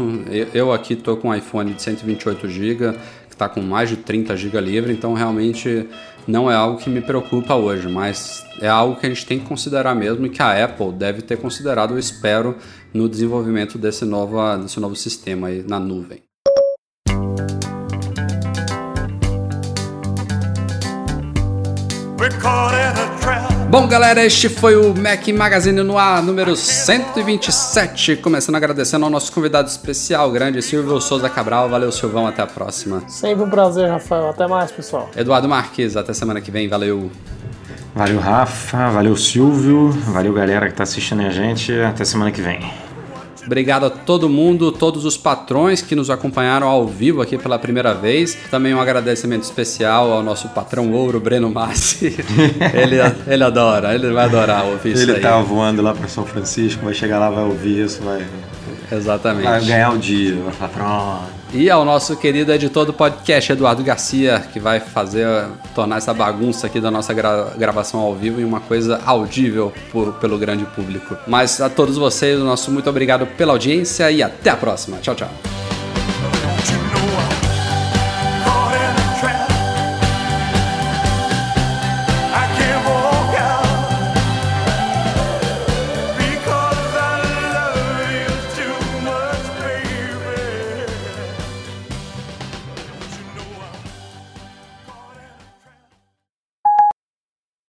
Eu aqui estou com um iPhone de 128 GB, que está com mais de 30 GB livre, então realmente não é algo que me preocupa hoje, mas é algo que a gente tem que considerar mesmo e que a Apple deve ter considerado, eu espero, no desenvolvimento desse, nova, desse novo sistema aí na nuvem. We're Bom, galera, este foi o Mac Magazine no ar número 127. Começando agradecendo ao nosso convidado especial, grande Silvio Souza Cabral. Valeu, Silvão, até a próxima. Sempre um prazer, Rafael. Até mais, pessoal. Eduardo Marques, até semana que vem. Valeu. Valeu, Rafa. Valeu, Silvio. Valeu, galera que está assistindo a gente. Até semana que vem. Obrigado a todo mundo, todos os patrões que nos acompanharam ao vivo aqui pela primeira vez. Também um agradecimento especial ao nosso patrão ouro, Breno Massi. *laughs* ele, ele adora, ele vai adorar ouvir ele isso aí. Ele tá voando lá para São Francisco, vai chegar lá, vai ouvir isso, vai... Exatamente. Vai ganhar o dia, vai falar, pronto. E ao nosso querido editor do podcast, Eduardo Garcia, que vai fazer, tornar essa bagunça aqui da nossa gra gravação ao vivo em uma coisa audível por, pelo grande público. Mas a todos vocês, o nosso muito obrigado pela audiência e até a próxima. Tchau, tchau.